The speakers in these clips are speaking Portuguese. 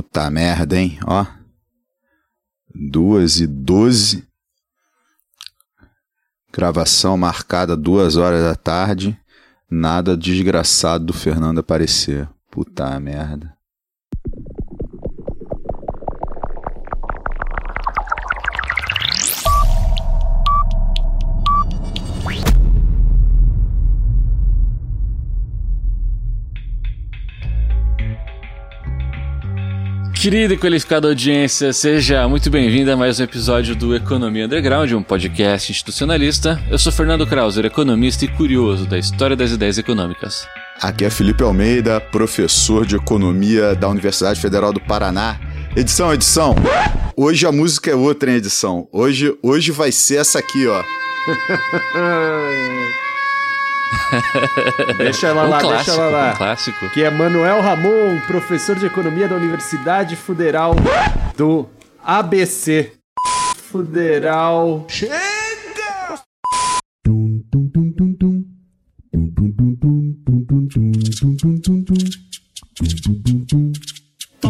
Puta merda, hein? Ó. Duas e doze. Gravação marcada duas horas da tarde. Nada desgraçado do Fernando aparecer. Puta merda. Querida e qualificada audiência, seja muito bem-vinda a mais um episódio do Economia Underground, um podcast institucionalista. Eu sou Fernando Krauser, economista e curioso da história das ideias econômicas. Aqui é Felipe Almeida, professor de economia da Universidade Federal do Paraná. Edição, edição. Hoje a música é outra em edição. Hoje, hoje vai ser essa aqui, ó. deixa ela um lá, clássico, deixa ela lá. Um clássico. Que é Manuel Ramon, professor de economia da Universidade Federal do ABC. Federal. Chega!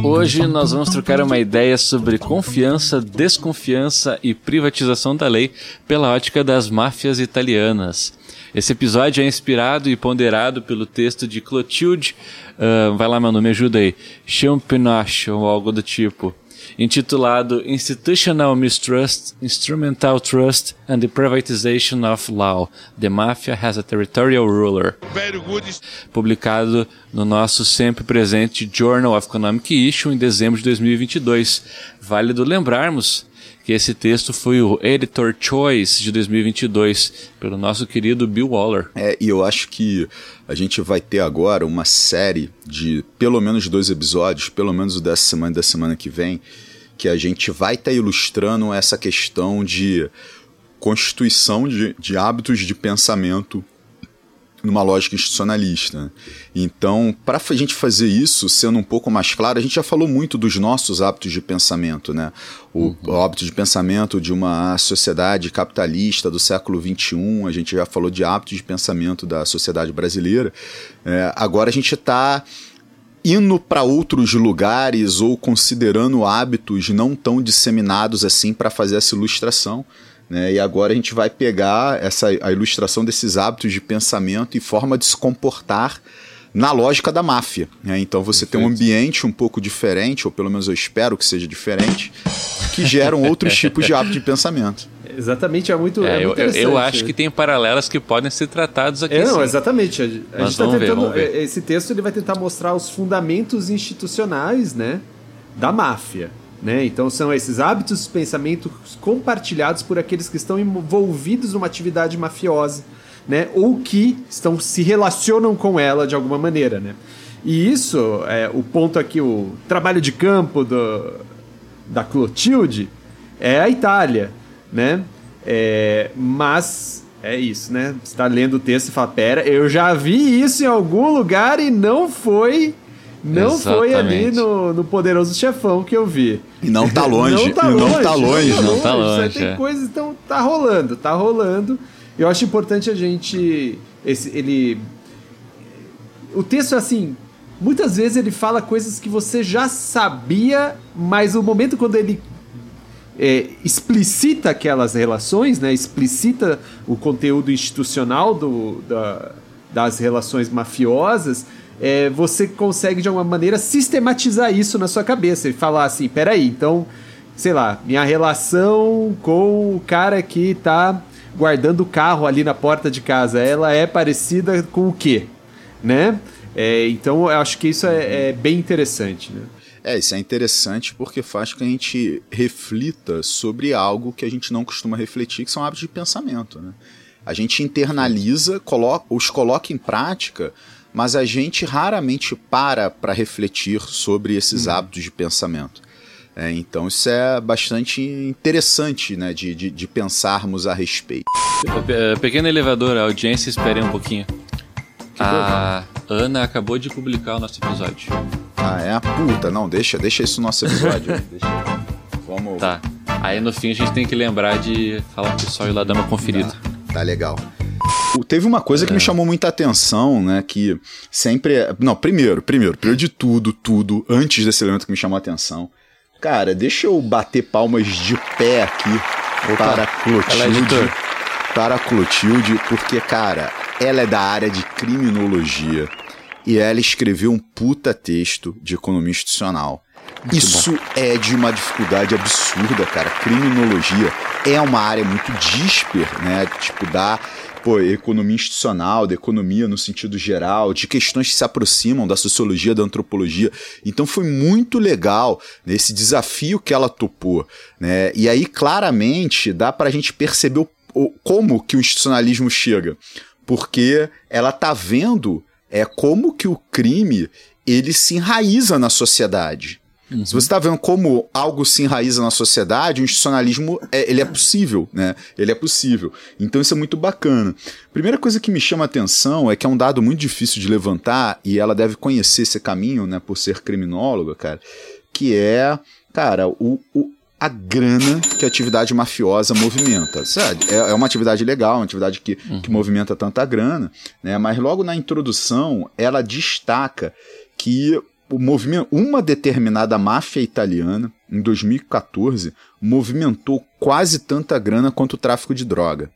Hoje nós vamos trocar uma ideia sobre confiança, desconfiança e privatização da lei pela ótica das máfias italianas. Esse episódio é inspirado e ponderado pelo texto de Clotilde, uh, vai lá meu nome, ajuda aí, Champenoche ou algo do tipo, intitulado Institutional Mistrust, Instrumental Trust and the Privatization of Law. The Mafia has a Territorial Ruler. Publicado no nosso sempre presente Journal of Economic Issue em dezembro de 2022. Válido lembrarmos que esse texto foi o Editor Choice de 2022 pelo nosso querido Bill Waller. É, e eu acho que a gente vai ter agora uma série de pelo menos dois episódios, pelo menos o dessa semana e da semana que vem, que a gente vai estar tá ilustrando essa questão de constituição de, de hábitos de pensamento numa lógica institucionalista. Então, para a gente fazer isso, sendo um pouco mais claro, a gente já falou muito dos nossos hábitos de pensamento, né? O, uhum. hábito de pensamento de uma sociedade capitalista do século XXI, a gente já falou de hábitos de pensamento da sociedade brasileira. É, agora a gente está indo para outros lugares ou considerando hábitos não tão disseminados assim para fazer essa ilustração. Né? E agora a gente vai pegar essa, a ilustração desses hábitos de pensamento e forma de se comportar na lógica da máfia. Né? Então você Perfeito. tem um ambiente um pouco diferente, ou pelo menos eu espero que seja diferente, que geram outros tipos de hábitos de pensamento. Exatamente, é muito, é, é muito eu, eu, acho que tem paralelas que podem ser tratados aqui. É, não, exatamente. A, a gente tá tentando. Ver, ver. Esse texto ele vai tentar mostrar os fundamentos institucionais né, da máfia. Né? Então são esses hábitos de pensamento compartilhados por aqueles que estão envolvidos numa atividade mafiosa, né? Ou que estão se relacionam com ela de alguma maneira, né? E isso é o ponto aqui, o trabalho de campo do, da Clotilde é a Itália, né? É, mas é isso, né? Você está lendo o texto e fala, pera, eu já vi isso em algum lugar e não foi não Exatamente. foi ali no, no Poderoso Chefão que eu vi. E não tá longe. não tá longe. Não tá longe. Não tá longe. Tá tem é. coisas, então tá rolando, tá rolando. Eu acho importante a gente. Esse, ele. O texto, assim, muitas vezes ele fala coisas que você já sabia, mas o momento quando ele é, explicita aquelas relações, né, explicita o conteúdo institucional do, da, das relações mafiosas, é, você consegue de alguma maneira sistematizar isso na sua cabeça e falar assim: peraí, então, sei lá, minha relação com o cara que tá guardando o carro ali na porta de casa, ela é parecida com o quê? Né? É, então, eu acho que isso é, é bem interessante, né? É, isso é interessante porque faz com que a gente reflita sobre algo que a gente não costuma refletir, que são hábitos de pensamento. Né? A gente internaliza, coloca, os coloca em prática mas a gente raramente para para refletir sobre esses uhum. hábitos de pensamento. É, então isso é bastante interessante né, de, de, de pensarmos a respeito. Pequeno elevador, a audiência espere um pouquinho. A Ana acabou de publicar o nosso episódio. Ah, é? Puta, não, deixa, deixa isso no nosso episódio. deixa. Vamos. Tá. Aí no fim a gente tem que lembrar de falar pro pessoal ir lá dar uma conferida. Tá, tá legal. Teve uma coisa é. que me é. chamou muita atenção, né? Que sempre. É... Não, primeiro, primeiro, primeiro de tudo, tudo, antes desse elemento que me chamou a atenção. Cara, deixa eu bater palmas de pé aqui Opa, para Clotilde. Para Clotilde, porque, cara, ela é da área de criminologia e ela escreveu um puta texto de economia institucional. Muito Isso bom. é de uma dificuldade absurda, cara. Criminologia é uma área muito dísper, né? Tipo, da pô, economia institucional, da economia no sentido geral, de questões que se aproximam da sociologia, da antropologia. Então foi muito legal nesse desafio que ela topou, né? E aí claramente dá para a gente perceber o, o, como que o institucionalismo chega, porque ela tá vendo é como que o crime ele se enraiza na sociedade. Uhum. Se você está vendo como algo se enraiza na sociedade, o institucionalismo é, ele é possível, né? Ele é possível. Então isso é muito bacana. Primeira coisa que me chama a atenção é que é um dado muito difícil de levantar e ela deve conhecer esse caminho, né, por ser criminóloga, cara, que é, cara, o, o a grana que a atividade mafiosa movimenta. Sabe? É, é uma atividade legal, uma atividade que, uhum. que movimenta tanta grana, né? mas logo na introdução ela destaca que o movimento, uma determinada máfia italiana, em 2014, movimentou quase tanta grana quanto o tráfico de droga.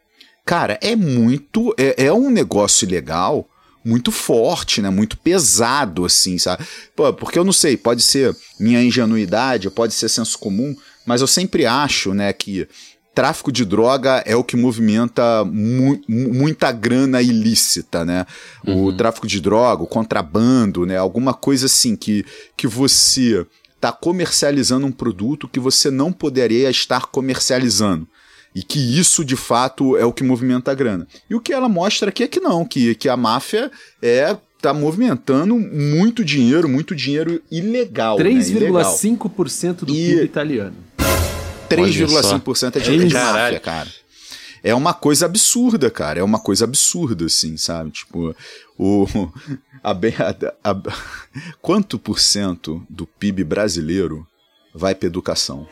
Cara, é muito. É, é um negócio ilegal muito forte, né? Muito pesado, assim, sabe? Pô, porque eu não sei, pode ser minha ingenuidade, pode ser senso comum, mas eu sempre acho, né, que tráfico de droga é o que movimenta mu muita grana ilícita, né? Uhum. O tráfico de droga, o contrabando, né? Alguma coisa assim que, que você está comercializando um produto que você não poderia estar comercializando. E que isso, de fato, é o que movimenta a grana. E o que ela mostra aqui é que não, que, que a máfia é tá movimentando muito dinheiro, muito dinheiro ilegal. 3,5% né? do PIB italiano. 3,5% é de, de máfia, cara. É uma coisa absurda, cara. É uma coisa absurda, assim, sabe? Tipo, o. A, a, a, quanto por cento do PIB brasileiro vai para educação.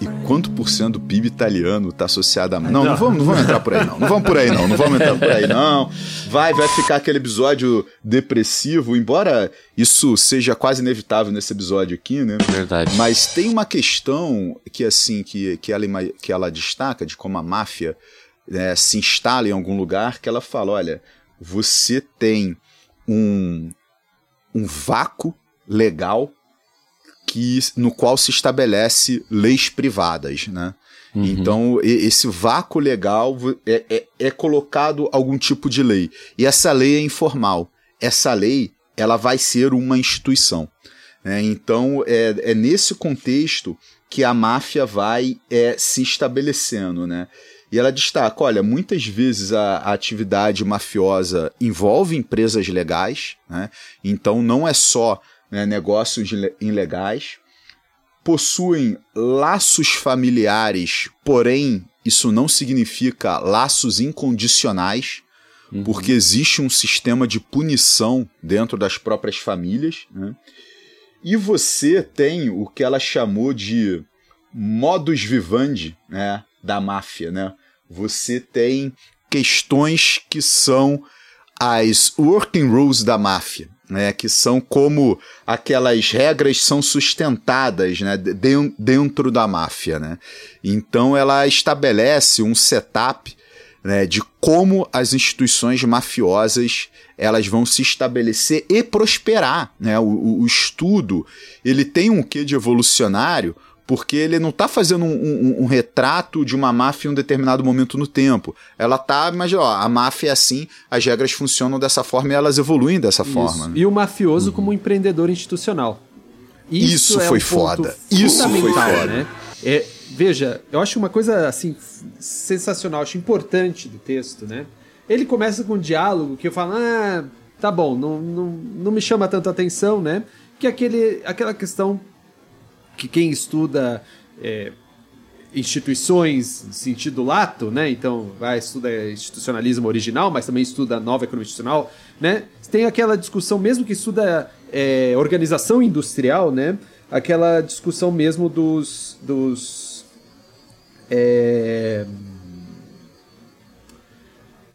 E quanto por cento do PIB italiano está associado a. Não, não vamos, não vamos entrar por aí, não. Não vamos por aí, não. Não vamos entrar por aí, não. Vai, vai ficar aquele episódio depressivo, embora isso seja quase inevitável nesse episódio aqui, né? Verdade. Mas tem uma questão que, assim, que, que, ela, que ela destaca de como a máfia né, se instala em algum lugar, que ela fala: olha, você tem um, um vácuo legal que, no qual se estabelece leis privadas, né? Uhum. Então, esse vácuo legal é, é, é, colocado algum tipo de lei. E essa lei é informal. Essa lei ela vai ser uma instituição. Né? Então, é, é nesse contexto que a máfia vai é, se estabelecendo. Né? E ela destaca: olha, muitas vezes a, a atividade mafiosa envolve empresas legais, né? então não é só né, negócios ilegais, possuem laços familiares, porém isso não significa laços incondicionais, uhum. porque existe um sistema de punição dentro das próprias famílias. Né? E você tem o que ela chamou de modus vivendi né, da máfia. Né? Você tem questões que são as working rules da máfia né, que são como aquelas regras são sustentadas né, dentro da máfia. Né? Então ela estabelece um setup né, de como as instituições mafiosas elas vão se estabelecer e prosperar. Né? O, o estudo ele tem um quê de evolucionário porque ele não está fazendo um, um, um, retrato de uma máfia em um determinado momento no tempo. Ela está, mas ó, a máfia é assim, as regras funcionam dessa forma e elas evoluem dessa Isso. forma. Né? E o mafioso uhum. como um empreendedor institucional. Isso, Isso é foi um foda. Isso foi foda. Né? É, veja, eu acho uma coisa assim sensacional, acho importante do texto, né? Ele começa com um diálogo que eu falo, ah, tá bom, não, não, não me chama tanta atenção, né? Que é aquele, aquela questão que quem estuda é, instituições no sentido lato, né? Então, vai estuda institucionalismo original, mas também estuda nova economia institucional, né? Tem aquela discussão, mesmo que estuda é, organização industrial, né? Aquela discussão mesmo dos, dos é,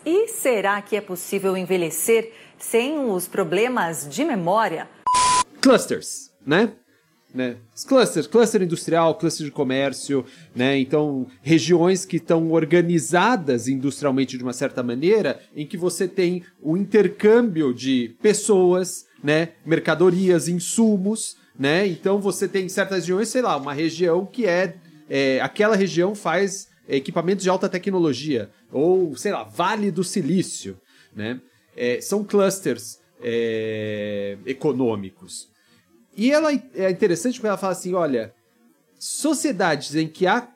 E será que é possível envelhecer sem os problemas de memória? Clusters, né? Né? Cluster, cluster industrial, cluster de comércio, né? Então, regiões que estão organizadas industrialmente de uma certa maneira, em que você tem o intercâmbio de pessoas, né? Mercadorias, insumos, né? Então, você tem certas regiões, sei lá, uma região que é, é aquela região faz equipamentos de alta tecnologia, ou, sei lá, Vale do Silício, né? É, são clusters é, econômicos. E ela é interessante porque ela fala assim: olha, sociedades em que há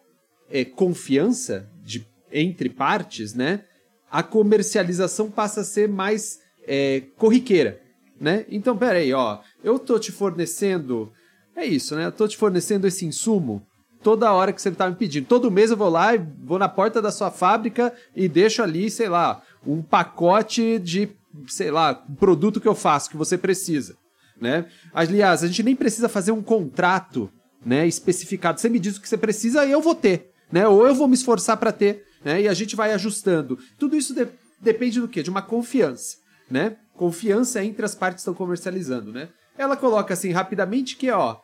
é, confiança de, entre partes, né? A comercialização passa a ser mais é, corriqueira, né? Então, peraí, ó, eu tô te fornecendo, é isso, né? Eu tô te fornecendo esse insumo toda hora que você tá me pedindo. Todo mês eu vou lá e vou na porta da sua fábrica e deixo ali, sei lá, um pacote de, sei lá, produto que eu faço que você precisa né? Aliás, a gente nem precisa fazer um contrato, né, especificado. Você me diz o que você precisa e eu vou ter, né? Ou eu vou me esforçar para ter, né? E a gente vai ajustando. Tudo isso de depende do quê? De uma confiança, né? Confiança entre as partes que estão comercializando, né? Ela coloca assim rapidamente que, ó,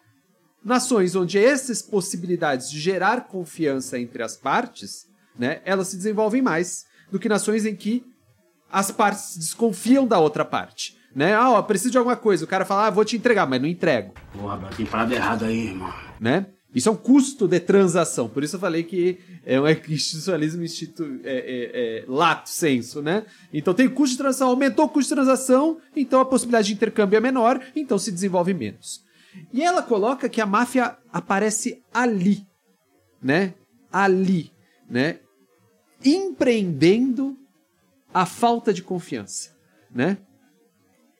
nações onde essas possibilidades de gerar confiança entre as partes, né, elas se desenvolvem mais do que nações em que as partes desconfiam da outra parte né? Ah, ó, preciso de alguma coisa. O cara fala, ah, vou te entregar, mas não entrego. Porra, tem parada errada aí, irmão. Né? Isso é um custo de transação. Por isso eu falei que é um institucionalismo institu é, é, é, lato senso, né? Então tem custo de transação, aumentou o custo de transação, então a possibilidade de intercâmbio é menor, então se desenvolve menos. E ela coloca que a máfia aparece ali, né? Ali, né? Empreendendo a falta de confiança, né?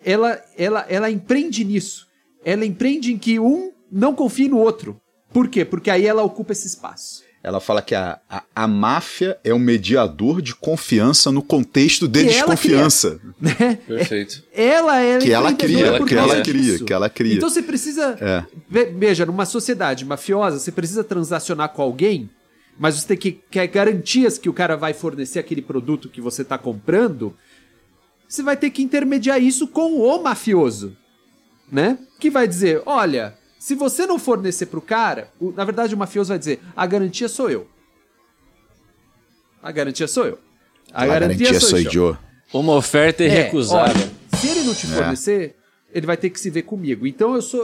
Ela, ela, ela empreende nisso. Ela empreende em que um não confie no outro. Por quê? Porque aí ela ocupa esse espaço. Ela fala que a, a, a máfia é um mediador de confiança no contexto de que desconfiança. Cria, né? Perfeito. Ela é que ela cria, que ela cria, que ela cria. Então você precisa, é. veja, numa sociedade mafiosa, você precisa transacionar com alguém, mas você tem que quer garantias que o cara vai fornecer aquele produto que você está comprando você vai ter que intermediar isso com o mafioso, né? Que vai dizer, olha, se você não fornecer pro cara, o, na verdade o mafioso vai dizer, a garantia sou eu. A garantia sou eu. A, a garantia, garantia sou, eu. Uma oferta irrecusável. É, olha, se ele não te é. fornecer, é. ele vai ter que se ver comigo. Então eu sou,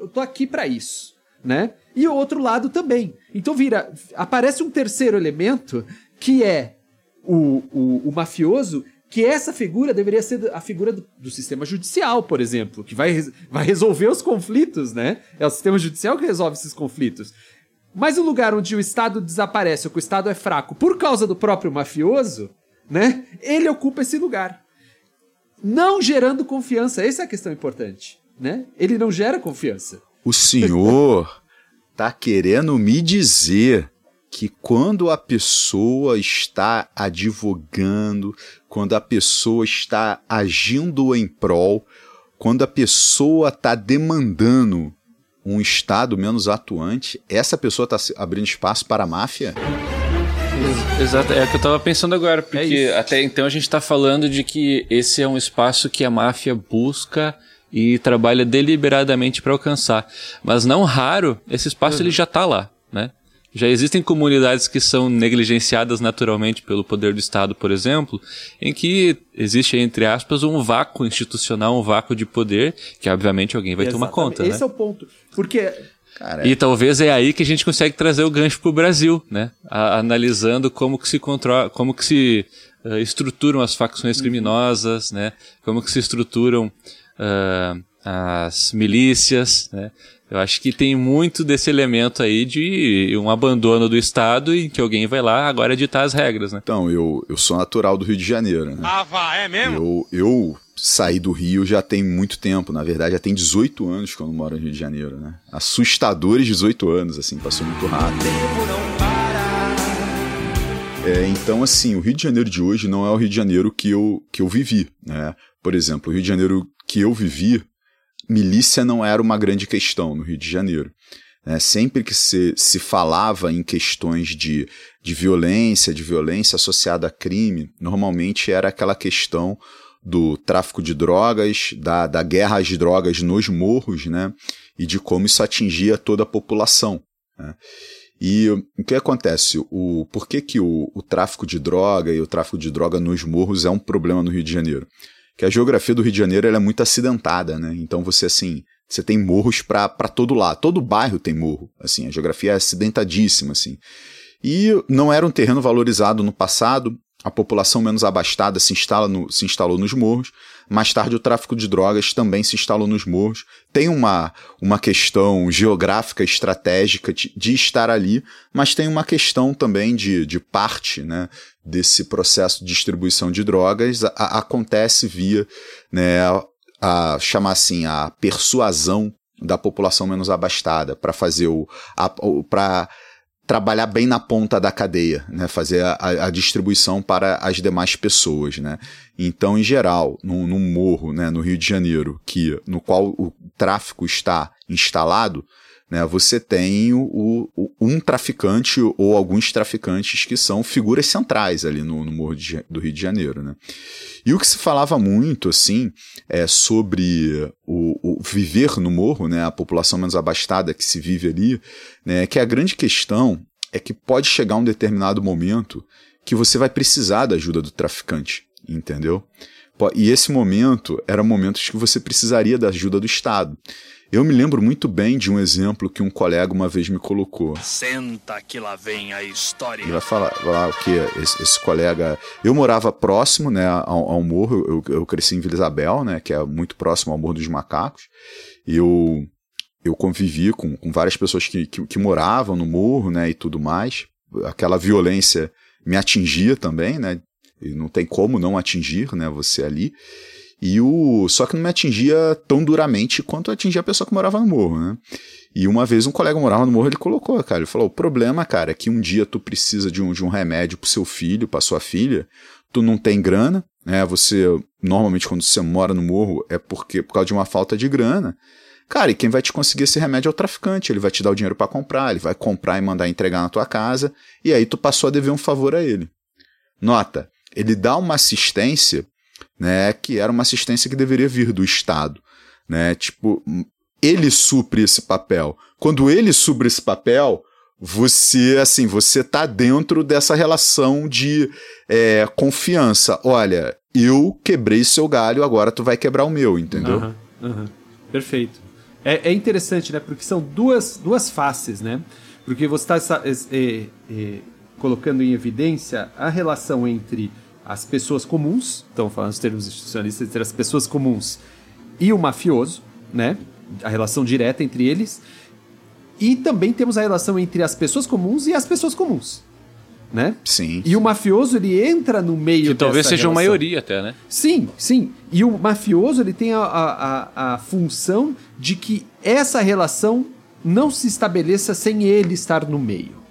eu tô aqui para isso, né? E o outro lado também. Então vira, aparece um terceiro elemento que é o, o, o mafioso que essa figura deveria ser a figura do, do, sistema judicial, por exemplo, que vai, vai resolver os conflitos, né? É o sistema judicial que resolve esses conflitos. Mas o lugar onde o Estado desaparece, ou que o Estado é fraco por causa do próprio mafioso, né? Ele ocupa esse lugar. Não gerando confiança. Essa é a questão importante, né? Ele não gera confiança. O senhor tá querendo me dizer que quando a pessoa está advogando, quando a pessoa está agindo em prol, quando a pessoa está demandando um Estado menos atuante, essa pessoa está abrindo espaço para a máfia? Exato, é o que eu estava pensando agora, porque é até então a gente está falando de que esse é um espaço que a máfia busca e trabalha deliberadamente para alcançar. Mas não raro, esse espaço uhum. ele já está lá? Já existem comunidades que são negligenciadas naturalmente pelo poder do Estado, por exemplo, em que existe, entre aspas, um vácuo institucional, um vácuo de poder, que obviamente alguém vai Exatamente. tomar conta. Esse né? é o ponto. Porque. Cara, e talvez é aí que a gente consegue trazer o gancho para o Brasil, né? A, analisando como que se controla, como que se uh, estruturam as facções uhum. criminosas, né? Como que se estruturam uh, as milícias, né? Eu acho que tem muito desse elemento aí de um abandono do Estado em que alguém vai lá agora editar as regras, né? Então, eu, eu sou natural do Rio de Janeiro, né? Ah, vá, é mesmo? Eu, eu saí do Rio já tem muito tempo, na verdade já tem 18 anos que eu não moro no Rio de Janeiro, né? Assustadores 18 anos, assim, passou muito rápido. É, então, assim, o Rio de Janeiro de hoje não é o Rio de Janeiro que eu, que eu vivi, né? Por exemplo, o Rio de Janeiro que eu vivi milícia não era uma grande questão no Rio de Janeiro. Né? Sempre que se, se falava em questões de, de violência, de violência associada a crime, normalmente era aquela questão do tráfico de drogas, da, da guerra às drogas nos morros, né? E de como isso atingia toda a população. Né? E o que acontece? O, por que, que o, o tráfico de droga e o tráfico de droga nos morros é um problema no Rio de Janeiro? Que a geografia do Rio de Janeiro é muito acidentada, né? Então você, assim, você tem morros para todo lado. Todo bairro tem morro, assim. A geografia é acidentadíssima, assim. E não era um terreno valorizado no passado, a população menos abastada se, instala no, se instalou nos morros. Mais tarde, o tráfico de drogas também se instalou nos morros. Tem uma, uma questão geográfica, estratégica de, de estar ali, mas tem uma questão também de, de parte né, desse processo de distribuição de drogas. A, a, acontece via né, a, a chamar assim a persuasão da população menos abastada para fazer o, para trabalhar bem na ponta da cadeia, né? fazer a, a, distribuição para as demais pessoas. Né? Então, em geral, num, num morro né, no Rio de Janeiro, que, no qual o tráfico está instalado, né, você tem o, o, um traficante ou alguns traficantes que são figuras centrais ali no, no Morro de, do Rio de Janeiro. Né? E o que se falava muito assim é sobre o, o, viver no morro, né, a população menos abastada que se vive ali, né, que a grande questão é que pode chegar um determinado momento que você vai precisar da ajuda do traficante, entendeu? E esse momento era momentos que você precisaria da ajuda do Estado. Eu me lembro muito bem de um exemplo que um colega uma vez me colocou. Senta que lá vem a história. Ele vai falar, vai falar o que esse, esse, colega. Eu morava próximo, né, ao, ao morro. Eu, eu, cresci em Vila Isabel, né, que é muito próximo ao Morro dos Macacos. E eu eu convivi com, com várias pessoas que, que, que moravam no morro, né, e tudo mais. Aquela violência me atingia também, né? E não tem como não atingir, né, você ali. E o só que não me atingia tão duramente quanto atingia a pessoa que morava no morro, né? E uma vez um colega morava no morro, ele colocou, cara, ele falou: "O problema, cara, é que um dia tu precisa de um, de um remédio pro seu filho, pra sua filha, tu não tem grana, né? Você normalmente quando você mora no morro é porque por causa de uma falta de grana. Cara, e quem vai te conseguir esse remédio é o traficante, ele vai te dar o dinheiro para comprar, ele vai comprar e mandar entregar na tua casa, e aí tu passou a dever um favor a ele. Nota, ele dá uma assistência né, que era uma assistência que deveria vir do Estado, né? Tipo, ele supre esse papel. Quando ele supre esse papel, você, assim, você tá dentro dessa relação de é, confiança. Olha, eu quebrei seu galho, agora tu vai quebrar o meu, entendeu? Uhum, uhum. Perfeito. É, é, interessante, né? Porque são duas, duas faces, né? Porque você está é, colocando em evidência a relação entre as pessoas comuns, estão falando os termos institucionalistas, entre as pessoas comuns e o mafioso, né? A relação direta entre eles. E também temos a relação entre as pessoas comuns e as pessoas comuns. Né? Sim. E o mafioso ele entra no meio que talvez seja uma maioria até, né? Sim, sim. E o mafioso ele tem a, a, a função de que essa relação não se estabeleça sem ele estar no meio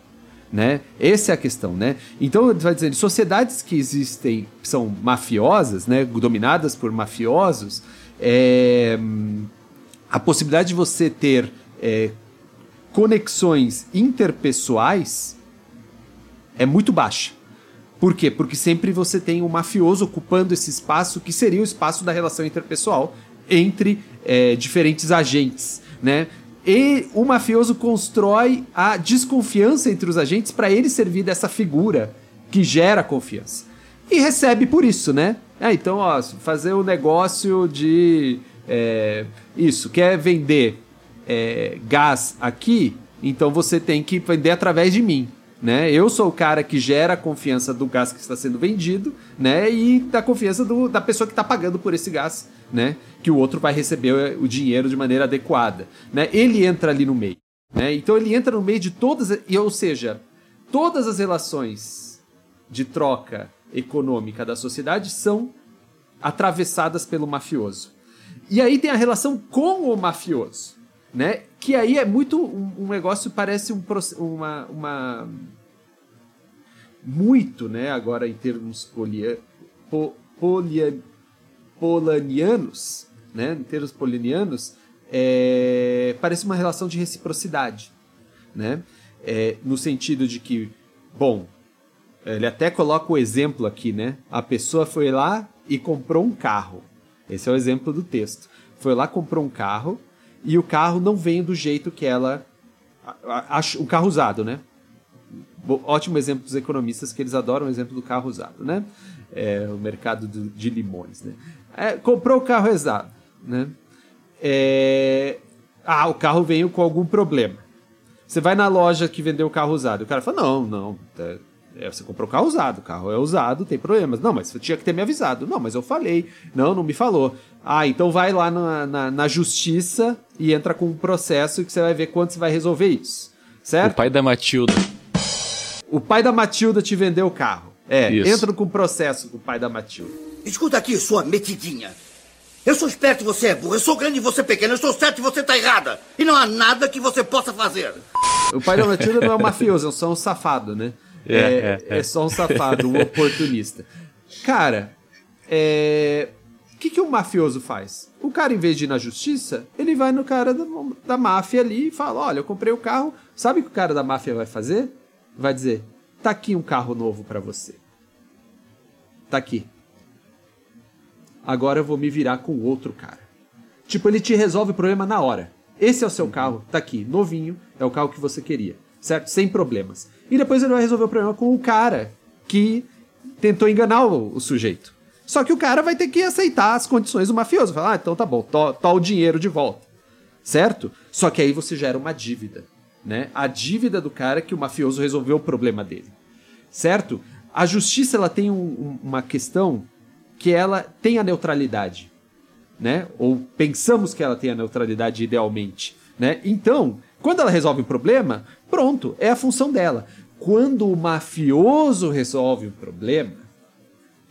né? Essa é a questão, né? Então, ele vai dizendo, sociedades que existem, são mafiosas, né? Dominadas por mafiosos, é, a possibilidade de você ter é, conexões interpessoais é muito baixa. Por quê? Porque sempre você tem um mafioso ocupando esse espaço que seria o espaço da relação interpessoal entre é, diferentes agentes, né? E o mafioso constrói a desconfiança entre os agentes para ele servir dessa figura que gera confiança. E recebe por isso, né? É, então, ó, fazer o um negócio de. É, isso, quer vender é, gás aqui, então você tem que vender através de mim. Né? Eu sou o cara que gera a confiança do gás que está sendo vendido, né? E da confiança do, da pessoa que está pagando por esse gás, né? Que o outro vai receber o dinheiro de maneira adequada, né? Ele entra ali no meio, né? Então ele entra no meio de todas, e ou seja, todas as relações de troca econômica da sociedade são atravessadas pelo mafioso. E aí tem a relação com o mafioso, né? Que aí é muito um, um negócio parece um, uma, uma muito, né? Agora em termos polia, po, polia, polanianos, né? Em termos polinianos, é, parece uma relação de reciprocidade, né? É, no sentido de que, bom, ele até coloca o exemplo aqui, né? A pessoa foi lá e comprou um carro. Esse é o exemplo do texto. Foi lá, comprou um carro e o carro não vem do jeito que ela. O carro usado, né? Ótimo exemplo dos economistas que eles adoram o exemplo do carro usado, né? É, o mercado do, de limões, né? É, comprou o carro usado, né? É, ah, o carro veio com algum problema. Você vai na loja que vendeu o carro usado. O cara fala: não, não. Tá, é, você comprou o carro usado, o carro é usado, tem problemas. Não, mas você tinha que ter me avisado. Não, mas eu falei. Não, não me falou. Ah, então vai lá na, na, na justiça e entra com um processo que você vai ver quanto você vai resolver isso. Certo? O pai da Matilda. O pai da Matilda te vendeu o carro. É, isso. entra com um processo com o pai da Matilda. Escuta aqui, sua metidinha. Eu sou esperto e você é burro. Eu sou grande e você é pequeno. Eu sou certo e você tá errada. E não há nada que você possa fazer. O pai da Matilda não é um mafioso, é só um safado, né? É, é, é, é só um safado, um oportunista. Cara, é... o que, que o mafioso faz? O cara, em vez de ir na justiça, ele vai no cara da, da máfia ali e fala: Olha, eu comprei o carro. Sabe o que o cara da máfia vai fazer? Vai dizer: Tá aqui um carro novo para você. Tá aqui. Agora eu vou me virar com outro cara. Tipo, ele te resolve o problema na hora. Esse é o seu carro, tá aqui, novinho, é o carro que você queria, certo? Sem problemas. E depois ele vai resolver o problema com o cara que tentou enganar o, o sujeito. Só que o cara vai ter que aceitar as condições do mafioso. Falar, ah, então tá bom, to, to o dinheiro de volta. Certo? Só que aí você gera uma dívida. Né? A dívida do cara que o mafioso resolveu o problema dele. Certo? A justiça ela tem um, uma questão que ela tem a neutralidade. Né? Ou pensamos que ela tem a neutralidade idealmente. Né? Então, quando ela resolve um problema, pronto, é a função dela. Quando o mafioso resolve o problema,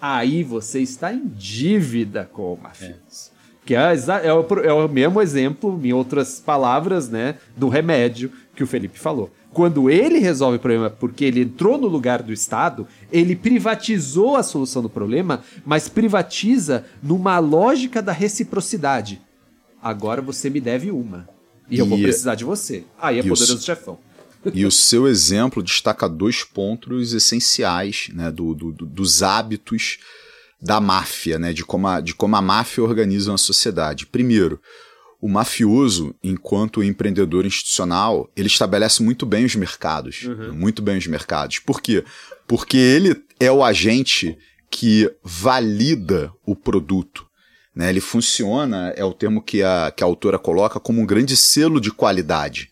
aí você está em dívida com o mafioso. É. Que é, é, o, é o mesmo exemplo, em outras palavras, né, do remédio que o Felipe falou. Quando ele resolve o problema porque ele entrou no lugar do Estado, ele privatizou a solução do problema, mas privatiza numa lógica da reciprocidade. Agora você me deve uma. E, e eu vou precisar de você. Aí é poderoso chefão. E o seu exemplo destaca dois pontos essenciais né, do, do, dos hábitos da máfia, né, de, como a, de como a máfia organiza uma sociedade. Primeiro, o mafioso, enquanto empreendedor institucional, ele estabelece muito bem os mercados. Uhum. Muito bem os mercados. Por quê? Porque ele é o agente que valida o produto. Né? Ele funciona, é o termo que a, que a autora coloca, como um grande selo de qualidade.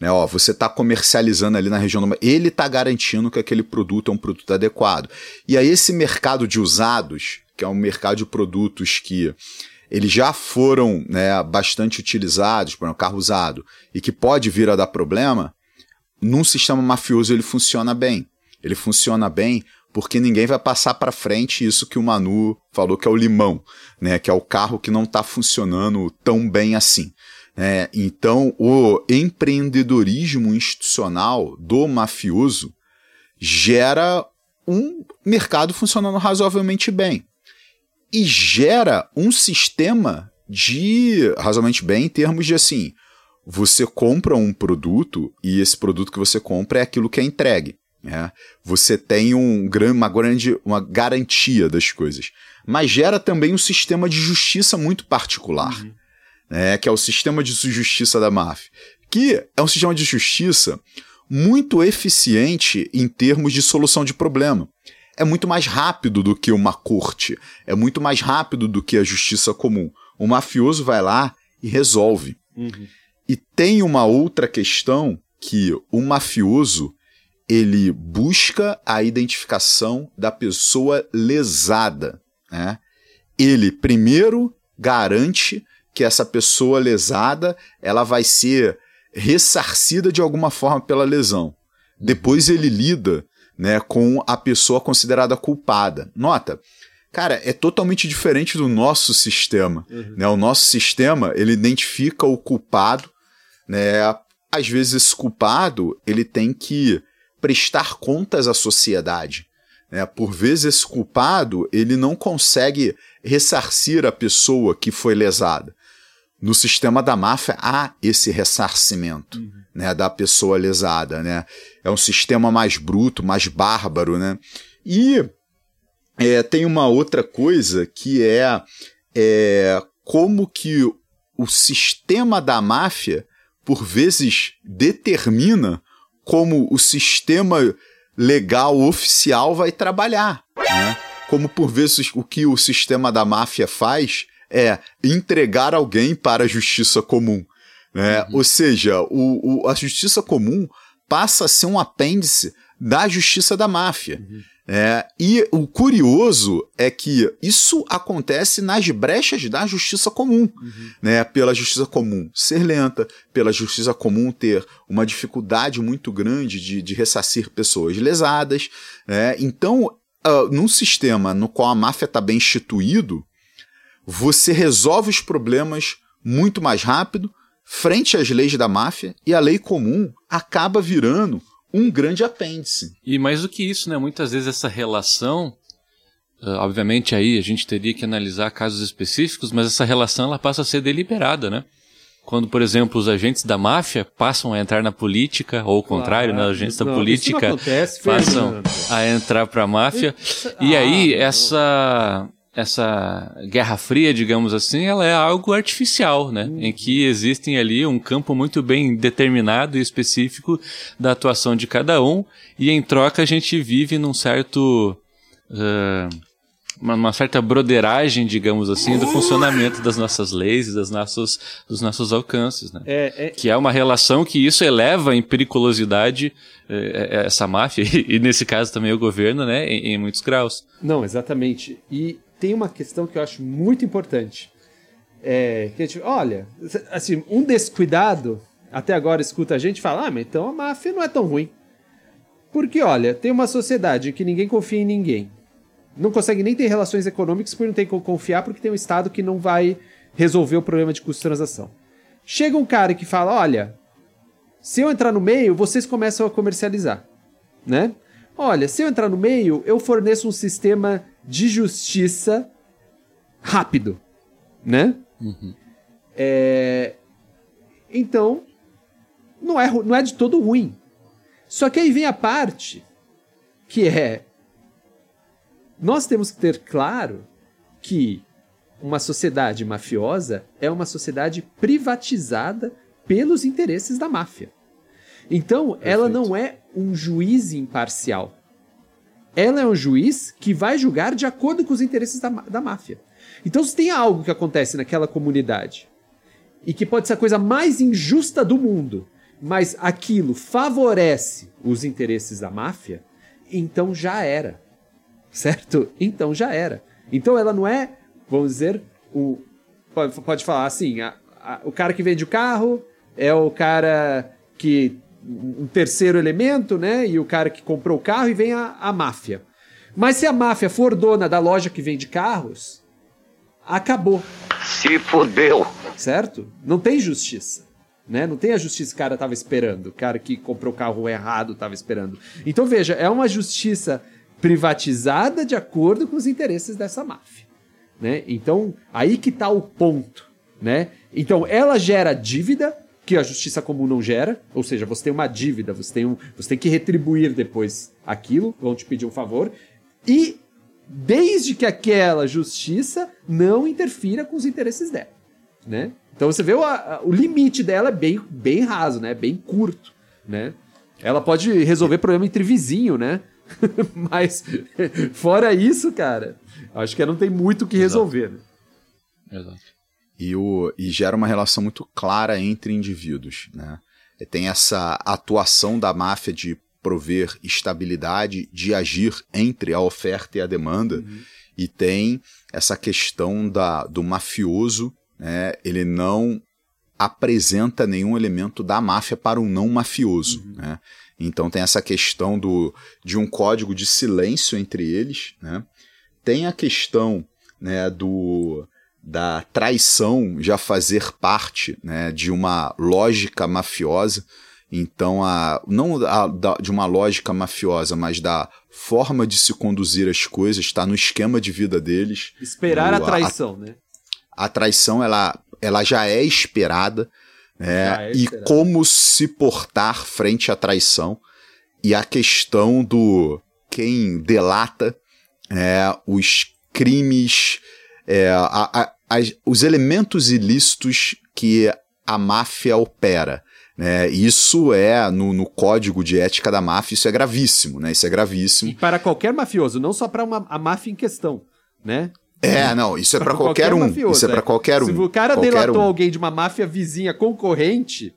Né, ó, você está comercializando ali na região do. Ele está garantindo que aquele produto é um produto adequado. E aí, esse mercado de usados, que é um mercado de produtos que eles já foram né, bastante utilizados, por exemplo, carro usado, e que pode vir a dar problema, num sistema mafioso ele funciona bem. Ele funciona bem porque ninguém vai passar para frente isso que o Manu falou que é o limão, né, que é o carro que não está funcionando tão bem assim. É, então, o empreendedorismo institucional do mafioso gera um mercado funcionando razoavelmente bem. E gera um sistema de razoavelmente bem em termos de assim: você compra um produto e esse produto que você compra é aquilo que é entregue. Né? Você tem um, uma grande uma garantia das coisas. Mas gera também um sistema de justiça muito particular. Uhum né, que é o sistema de justiça da máfia, que é um sistema de justiça muito eficiente em termos de solução de problema. É muito mais rápido do que uma corte, é muito mais rápido do que a justiça comum. O mafioso vai lá e resolve. Uhum. E tem uma outra questão que o mafioso ele busca a identificação da pessoa lesada. Né? Ele primeiro garante que essa pessoa lesada ela vai ser ressarcida de alguma forma pela lesão. Depois ele lida né, com a pessoa considerada culpada. Nota, cara, é totalmente diferente do nosso sistema. Uhum. Né? O nosso sistema ele identifica o culpado, né? Às vezes esse culpado ele tem que prestar contas à sociedade. Né? Por vezes esse culpado ele não consegue ressarcir a pessoa que foi lesada. No sistema da máfia há esse ressarcimento. Uhum. né, da pessoa lesada, né? É um sistema mais bruto, mais bárbaro, né? E é, tem uma outra coisa que é, é como que o sistema da máfia, por vezes, determina como o sistema legal oficial vai trabalhar. Né? Como por vezes o que o sistema da máfia faz é entregar alguém para a justiça comum. Né? Uhum. Ou seja, o, o, a justiça comum passa a ser um apêndice da justiça da máfia. Uhum. É, e o curioso é que isso acontece nas brechas da justiça comum, uhum. né? Pela justiça comum ser lenta, pela justiça comum ter uma dificuldade muito grande de, de ressarcir pessoas lesadas, né? Então, uh, num sistema no qual a máfia está bem instituído, você resolve os problemas muito mais rápido, frente às leis da máfia, e a lei comum acaba virando um grande apêndice. E mais do que isso, né? Muitas vezes essa relação, uh, obviamente aí a gente teria que analisar casos específicos, mas essa relação ela passa a ser deliberada, né? Quando, por exemplo, os agentes da máfia passam a entrar na política, ou o contrário, né? Os agentes não, da política acontece, passam a entrar para a máfia. E ah, aí, essa essa Guerra Fria, digamos assim, ela é algo artificial, né? Uhum. Em que existem ali um campo muito bem determinado e específico da atuação de cada um, e em troca a gente vive num certo. Uh, uma, certa broderagem, digamos assim, do funcionamento das nossas leis e das nossos, dos nossos alcances, né? É, é... Que é uma relação que isso eleva em periculosidade é, essa máfia, e, e, nesse caso também o governo, né, em, em muitos graus. Não, exatamente. E tem uma questão que eu acho muito importante. É, que a gente, olha, assim, um descuidado até agora escuta a gente falar, ah, mas então a máfia não é tão ruim. Porque, olha, tem uma sociedade que ninguém confia em ninguém. Não consegue nem ter relações econômicas porque não tem como confiar, porque tem um Estado que não vai resolver o problema de custo de transação. Chega um cara que fala: olha, se eu entrar no meio, vocês começam a comercializar. Né? Olha, se eu entrar no meio, eu forneço um sistema de justiça rápido, né? Uhum. É... Então, não é, não é de todo ruim. Só que aí vem a parte que é. Nós temos que ter claro que uma sociedade mafiosa é uma sociedade privatizada pelos interesses da máfia. Então, Perfeito. ela não é um juiz imparcial ela é um juiz que vai julgar de acordo com os interesses da, da máfia. Então, se tem algo que acontece naquela comunidade e que pode ser a coisa mais injusta do mundo, mas aquilo favorece os interesses da máfia, então já era. Certo? Então já era. Então ela não é, vamos dizer, o. Pode, pode falar assim: a, a, o cara que vende o carro é o cara que um terceiro elemento, né? E o cara que comprou o carro e vem a, a máfia. Mas se a máfia for dona da loja que vende carros, acabou. Se fodeu. Certo? Não tem justiça. Né? Não tem a justiça que o cara estava esperando. O cara que comprou o carro errado estava esperando. Então veja, é uma justiça privatizada de acordo com os interesses dessa máfia. Né? Então, aí que está o ponto. Né? Então, ela gera dívida, que a justiça comum não gera, ou seja, você tem uma dívida, você tem, um, você tem que retribuir depois aquilo, vão te pedir um favor, e desde que aquela justiça não interfira com os interesses dela, né? Então você vê o, a, o limite dela é bem, bem raso, né? Bem curto, né? Ela pode resolver problema entre vizinho, né? Mas fora isso, cara, acho que não tem muito o que resolver. Né? Exato e, o, e gera uma relação muito clara entre indivíduos. Né? E tem essa atuação da máfia de prover estabilidade, de agir entre a oferta e a demanda, uhum. e tem essa questão da, do mafioso, né? ele não apresenta nenhum elemento da máfia para um não mafioso. Uhum. Né? Então tem essa questão do, de um código de silêncio entre eles. Né? Tem a questão né, do, da traição já fazer parte né, de uma lógica mafiosa. Então, a, não a, da, de uma lógica mafiosa, mas da forma de se conduzir as coisas, está no esquema de vida deles. Esperar no, a traição, a, né? A traição, ela, ela já é esperada. né? é e como se portar frente à traição e a questão do quem delata é, os crimes, é, a- a- as- os elementos ilícitos que a máfia opera. Né? Isso é, no, no código de ética da máfia, isso é gravíssimo, né? Isso é gravíssimo. E para qualquer mafioso, não só para uma, a máfia em questão, né? É, não, isso é pra qualquer, um. mafioso, isso é é. qualquer um. Se o cara Qualquer delatou um. alguém de uma máfia vizinha concorrente,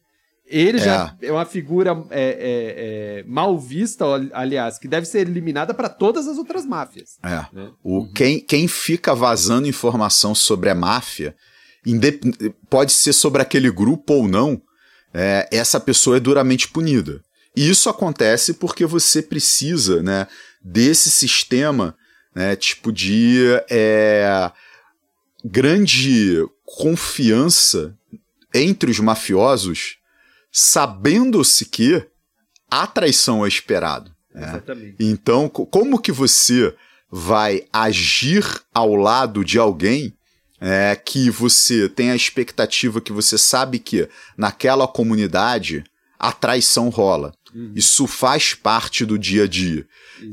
ele já é uma figura é, é, é, mal vista, aliás, que deve ser eliminada para todas as outras máfias. É. né? O, quem, quem fica vazando informação sobre a máfia, pode ser sobre aquele grupo ou não, é, essa pessoa é duramente punida. E isso acontece porque você precisa né, desse sistema né, tipo de é, grande confiança entre os mafiosos, sabendo-se que a traição é esperado. né? Então, co- como que você vai agir ao lado de alguém é, que você tem a expectativa que você sabe que naquela comunidade a traição rola? Isso faz parte do dia a dia.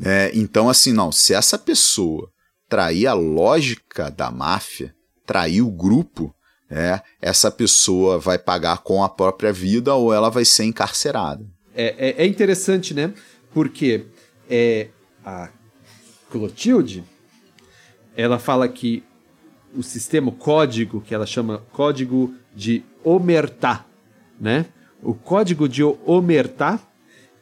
É, então, assim, não, se essa pessoa trair a lógica da máfia, trair o grupo, é, essa pessoa vai pagar com a própria vida ou ela vai ser encarcerada. É, é- é interessante, né? Porque é, a Clotilde, ela fala que o sistema, o código, que ela chama código de Omertá, né? O código de Omertá,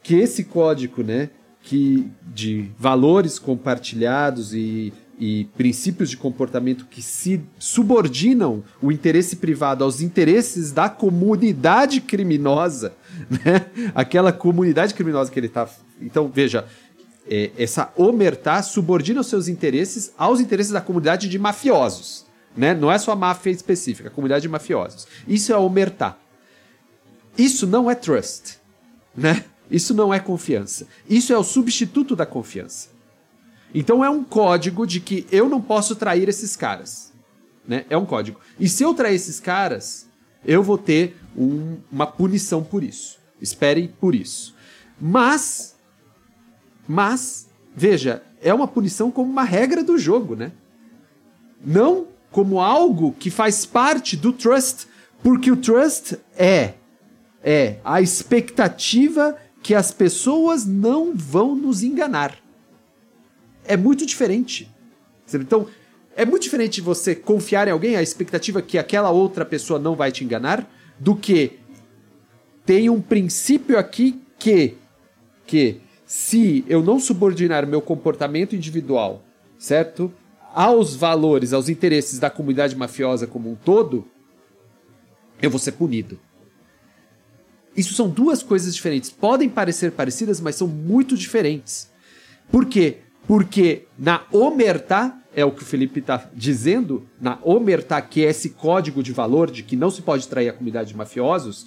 que esse código, né, que de valores compartilhados e, e princípios de comportamento que se subordinam o interesse privado aos interesses da comunidade criminosa, né? Aquela comunidade criminosa que ele está. Então, veja, é, essa omertá subordina os seus interesses aos interesses da comunidade de mafiosos. Né? Não é só a máfia específica, a comunidade de mafiosos. Isso é omertá. Isso não é trust. Né? Isso não é confiança. Isso é o substituto da confiança. Então é um código de que eu não posso trair esses caras. Né? É um código. E se eu trair esses caras, eu vou ter um- uma punição por isso. Esperem por isso. Mas, mas, veja, é uma punição como uma regra do jogo, né? Não como algo que faz parte do trust, porque o trust é é a expectativa que as pessoas não vão nos enganar. É muito diferente. Então, é muito diferente você confiar em alguém, a expectativa que aquela outra pessoa não vai te enganar, do que tem um princípio aqui que que se eu não subordinar meu comportamento individual, certo? Aos valores, aos interesses da comunidade mafiosa como um todo, eu vou ser punido. Isso são duas coisas diferentes. Podem parecer parecidas, mas são muito diferentes. Por quê? Porque na omertá, é o que o Felipe está dizendo, na omertá, que é esse código de valor de que não se pode trair a comunidade de mafiosos,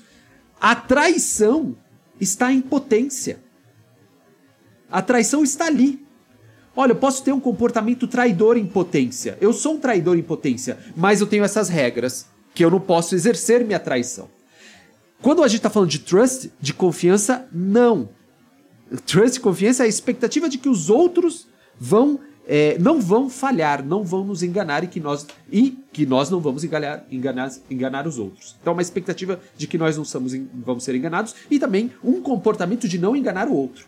a traição está em potência. A traição está ali. Olha, eu posso ter um comportamento traidor em potência. Eu sou um traidor em potência, mas eu tenho essas regras que eu não posso exercer minha traição. Quando a gente está falando de trust, de confiança, não. Trust confiança é a expectativa de que os outros vão é, não vão falhar, não vão nos enganar e que nós, e que nós não vamos enganar, enganar, enganar os outros. Então, uma expectativa de que nós não somos, vamos ser enganados e também um comportamento de não enganar o outro.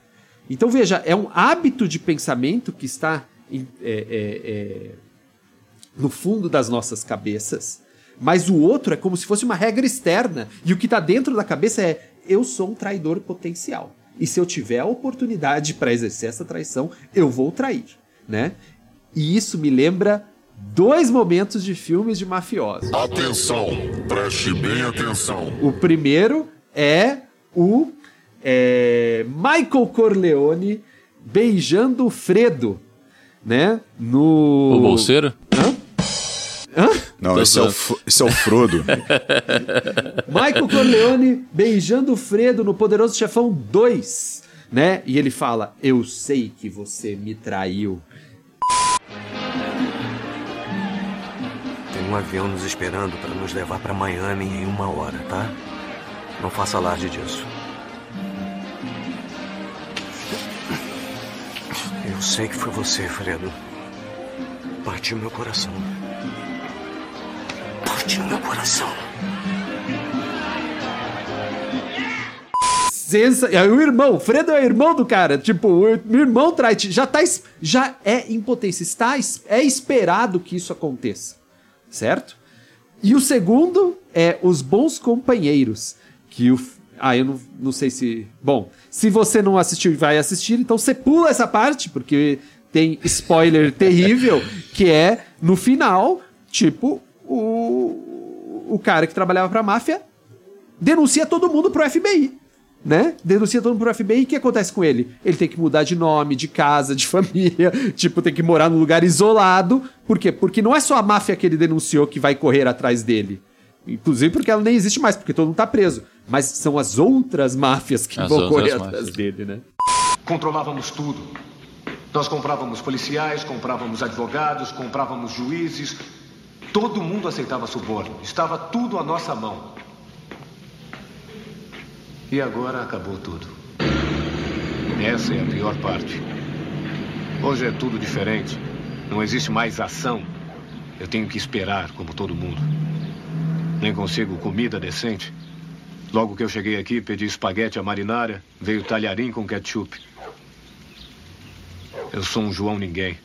Então, veja, é um hábito de pensamento que está é, é, é, no fundo das nossas cabeças, mas o outro é como se fosse uma regra externa. E o que está dentro da cabeça é: eu sou um traidor potencial. E se eu tiver a oportunidade para exercer essa traição, eu vou trair, né? E isso me lembra dois momentos de filmes de mafiosos. Atenção, preste bem atenção. O primeiro é o é, Michael Corleone beijando o Fredo, né? No O bolseiro? Não, Tô esse é, o, esse é o Frodo. Michael Corleone beijando o Fredo no Poderoso Chefão 2, né? E ele fala: Eu sei que você me traiu. Tem um avião nos esperando para nos levar para Miami em uma hora, tá? Não faça alarde disso. Eu sei que foi você, Fredo. Partiu meu coração. Partiu meu coração. É o irmão, Fredo é o irmão do cara. Tipo, o irmão trai. Já tá. Já é impotência. Está, es- é esperado que isso aconteça. Certo? E o segundo é os bons companheiros. Que o. Ah, eu não, não sei se. Bom, se você não assistiu e vai assistir, então você pula essa parte, porque tem spoiler terrível, que é no final, tipo, o, o cara que trabalhava pra máfia denuncia todo mundo pro FBI. Né? Denuncia todo mundo pro FBI. E o que acontece com ele? Ele tem que mudar de nome, de casa, de família. Tipo, tem que morar num lugar isolado. Por quê? Porque não é só a máfia que ele denunciou que vai correr atrás dele. Inclusive porque ela nem existe mais, porque todo mundo tá preso. Mas são as outras máfias que As vão correr máfias. atrás dele, né? Controlávamos tudo. Nós comprávamos policiais, comprávamos advogados, comprávamos juízes. Todo mundo aceitava suborno. Estava tudo à nossa mão. E agora acabou tudo. Essa é a pior parte. Hoje é tudo diferente. Não existe mais ação. Eu tenho que esperar, como todo mundo. Nem consigo comida decente. Logo que eu cheguei aqui, pedi espaguete à marinara, veio talharim com ketchup. Eu sou um João Ninguém.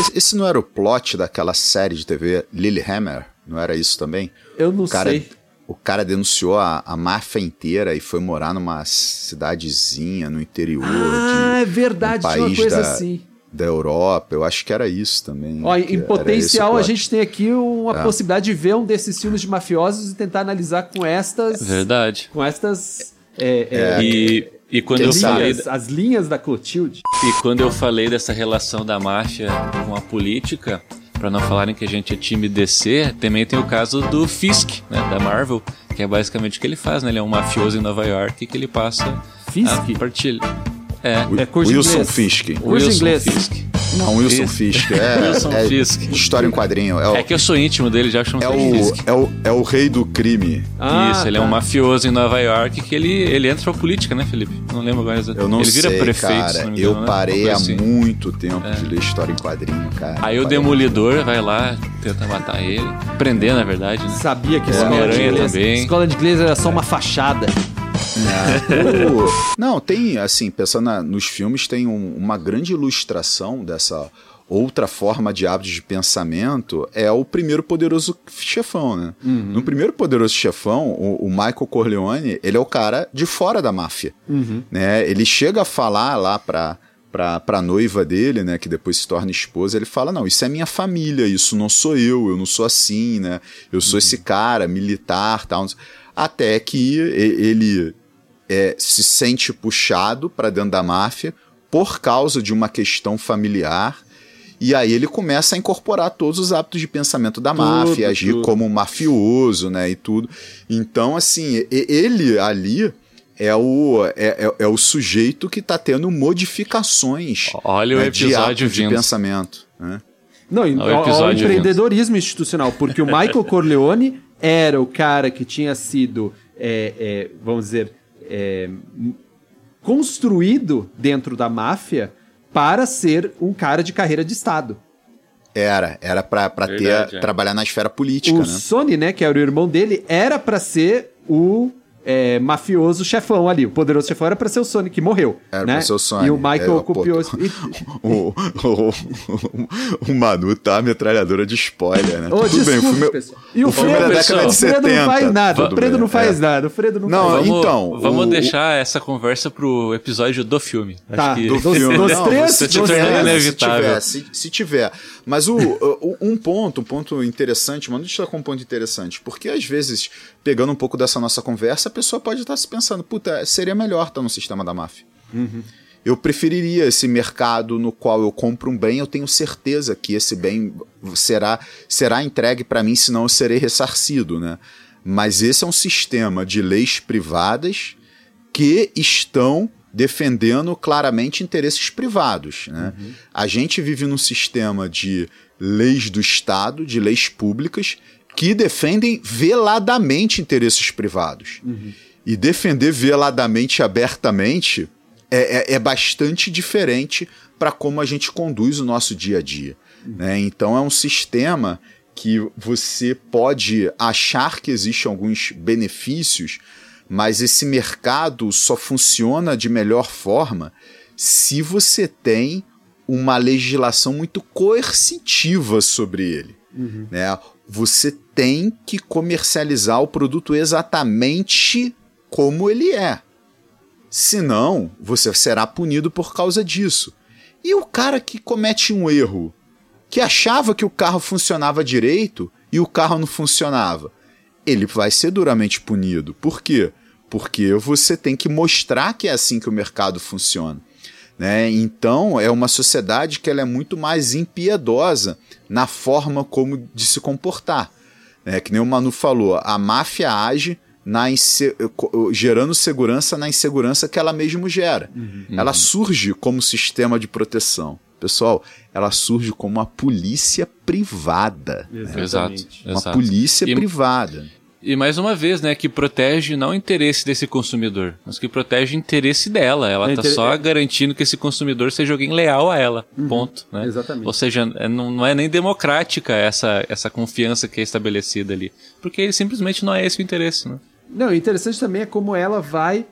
Esse, esse não era o plot daquela série de TV Lilyhammer? Não era isso também? Eu não o cara, sei. O cara denunciou a, a máfia inteira e foi morar numa cidadezinha no interior Ah, de é verdade, um tinha uma país coisa da, assim. da Europa. Eu acho que era isso também. Ó, em potencial, a gente tem aqui uma É. possibilidade de ver um desses filmes de mafiosos e tentar analisar com estas. Verdade. Com estas. é, é, E, e quando eu linhas, falei. As linhas da Clotilde. E quando eu falei dessa relação da máfia com a política, pra não falarem que a gente é time DC, também tem o caso do Fisk, né, da Marvel, que é basicamente o que ele faz, né? Ele é um mafioso em Nova York que ele passa Fisk? a partilha. É. É curso Wilson inglês. Fisk. Curso Wilson inglês. Fisk. Não, Wilson. Fisk. É, Wilson é Fisk. história em quadrinho. É o, É que eu sou íntimo dele, já chamo é o, Fisk. é, o, é o rei do crime. Ah, Isso, ele é tá. um mafioso em Nova York que ele, ele entra pra política, né, Felipe? Não lembro agora. Eu não ele vira sei, prefeito, se cara. não me eu engano, né? parei Uma há assim. muito tempo de ler história em quadrinho, cara. Aí o. Demolidor vai lá, tenta matar ele. Prender, na verdade, né? Sabia que O escola de inglês, também. escola de inglês era só uma fachada. Não, tem, assim, pensando na- nos filmes, tem um- uma grande ilustração dessa outra forma de hábitos de pensamento, é o primeiro poderoso chefão, né? No primeiro poderoso chefão, o, o Michael Corleone, ele é o cara de fora da máfia, né? Ele chega a falar lá pra... Pra, pra noiva dele, né, que depois se torna esposa, ele fala: Não, isso é minha família, isso não sou eu, eu não sou assim, né? Eu sou esse cara militar, tal. Até que ele é, se sente puxado para dentro da máfia por causa de uma questão familiar. E aí ele começa a incorporar todos os hábitos de pensamento da máfia, agir tudo. como um mafioso, né, e tudo. Então, assim, ele ali é o, é, é- é o sujeito que está tendo modificações Olha o né, de episódio hábitos de vindo. pensamento. Né? Não, Olha o ó, o episódio empreendedorismo institucional, porque o Michael Corleone era o cara que tinha sido, é, é, vamos dizer, é, construído dentro da máfia para ser um cara de carreira de Estado. Era, era para ter Verdade, é. trabalhar na esfera política, o né? Sony, né, que era o irmão dele, era para ser o é, mafioso chefão ali. O poderoso chefão era para ser o Sony, que morreu. Era né? pra ser o Sony. E o Michael É, copiou... e- O, o, o Manu tá a metralhadora de spoiler, né? Ô, Tudo bem, o desculpa, filme, pessoal. E o o filme é Fredo, da década de o Fredo 70. não faz nada. tudo O Fredo bem, não faz é. nada. O Fredo não, Não, faz Vamos, então, vamos o- deixar essa conversa pro episódio do filme. Tá, Acho que do filme. dos Não, três, se dos se tiver, se, se tiver. Mas o, o- um ponto, um ponto interessante, mano, deixa eu com um ponto interessante, porque às vezes, pegando um pouco dessa nossa conversa, pessoa pode estar se pensando, puta, seria melhor estar no sistema da máfia. Eu preferiria esse mercado no qual eu compro um bem, eu tenho certeza que esse bem será, será entregue para mim, senão eu serei ressarcido, né? Mas esse é um sistema de leis privadas que estão defendendo claramente interesses privados. Né? A gente vive num sistema de leis do Estado, de leis públicas, que defendem veladamente interesses privados. e defender veladamente e abertamente é, é, é bastante diferente para como a gente conduz o nosso dia a dia. Né? Então é um sistema que você pode achar que existem alguns benefícios, mas esse mercado só funciona de melhor forma se você tem uma legislação muito coercitiva sobre ele. Uhum. Né? Você tem que comercializar o produto exatamente como ele é. Senão, você será punido por causa disso. E o cara que comete um erro, que achava que o carro funcionava direito e o carro não funcionava, ele vai ser duramente punido. Por quê? Porque você tem que mostrar que é assim que o mercado funciona. Né? Então, é uma sociedade que ela é muito mais impiedosa na forma como de se comportar. É, que nem o Manu falou, a máfia age na gerando segurança na insegurança que ela mesmo gera. Uhum. Ela surge como sistema de proteção. Pessoal, ela surge como uma polícia privada. Exatamente. Uma Exato. polícia e, privada. E mais uma vez, né, que protege não o interesse desse consumidor, mas que protege o interesse dela. Ela está é inter... só garantindo que esse consumidor seja alguém leal a ela. Uhum. Ponto. Né? Exatamente. Ou seja, é, não, não é nem democrática essa, essa confiança que é estabelecida ali. Porque ele simplesmente não é esse o interesse, né? Não, o interessante também é como ela vai.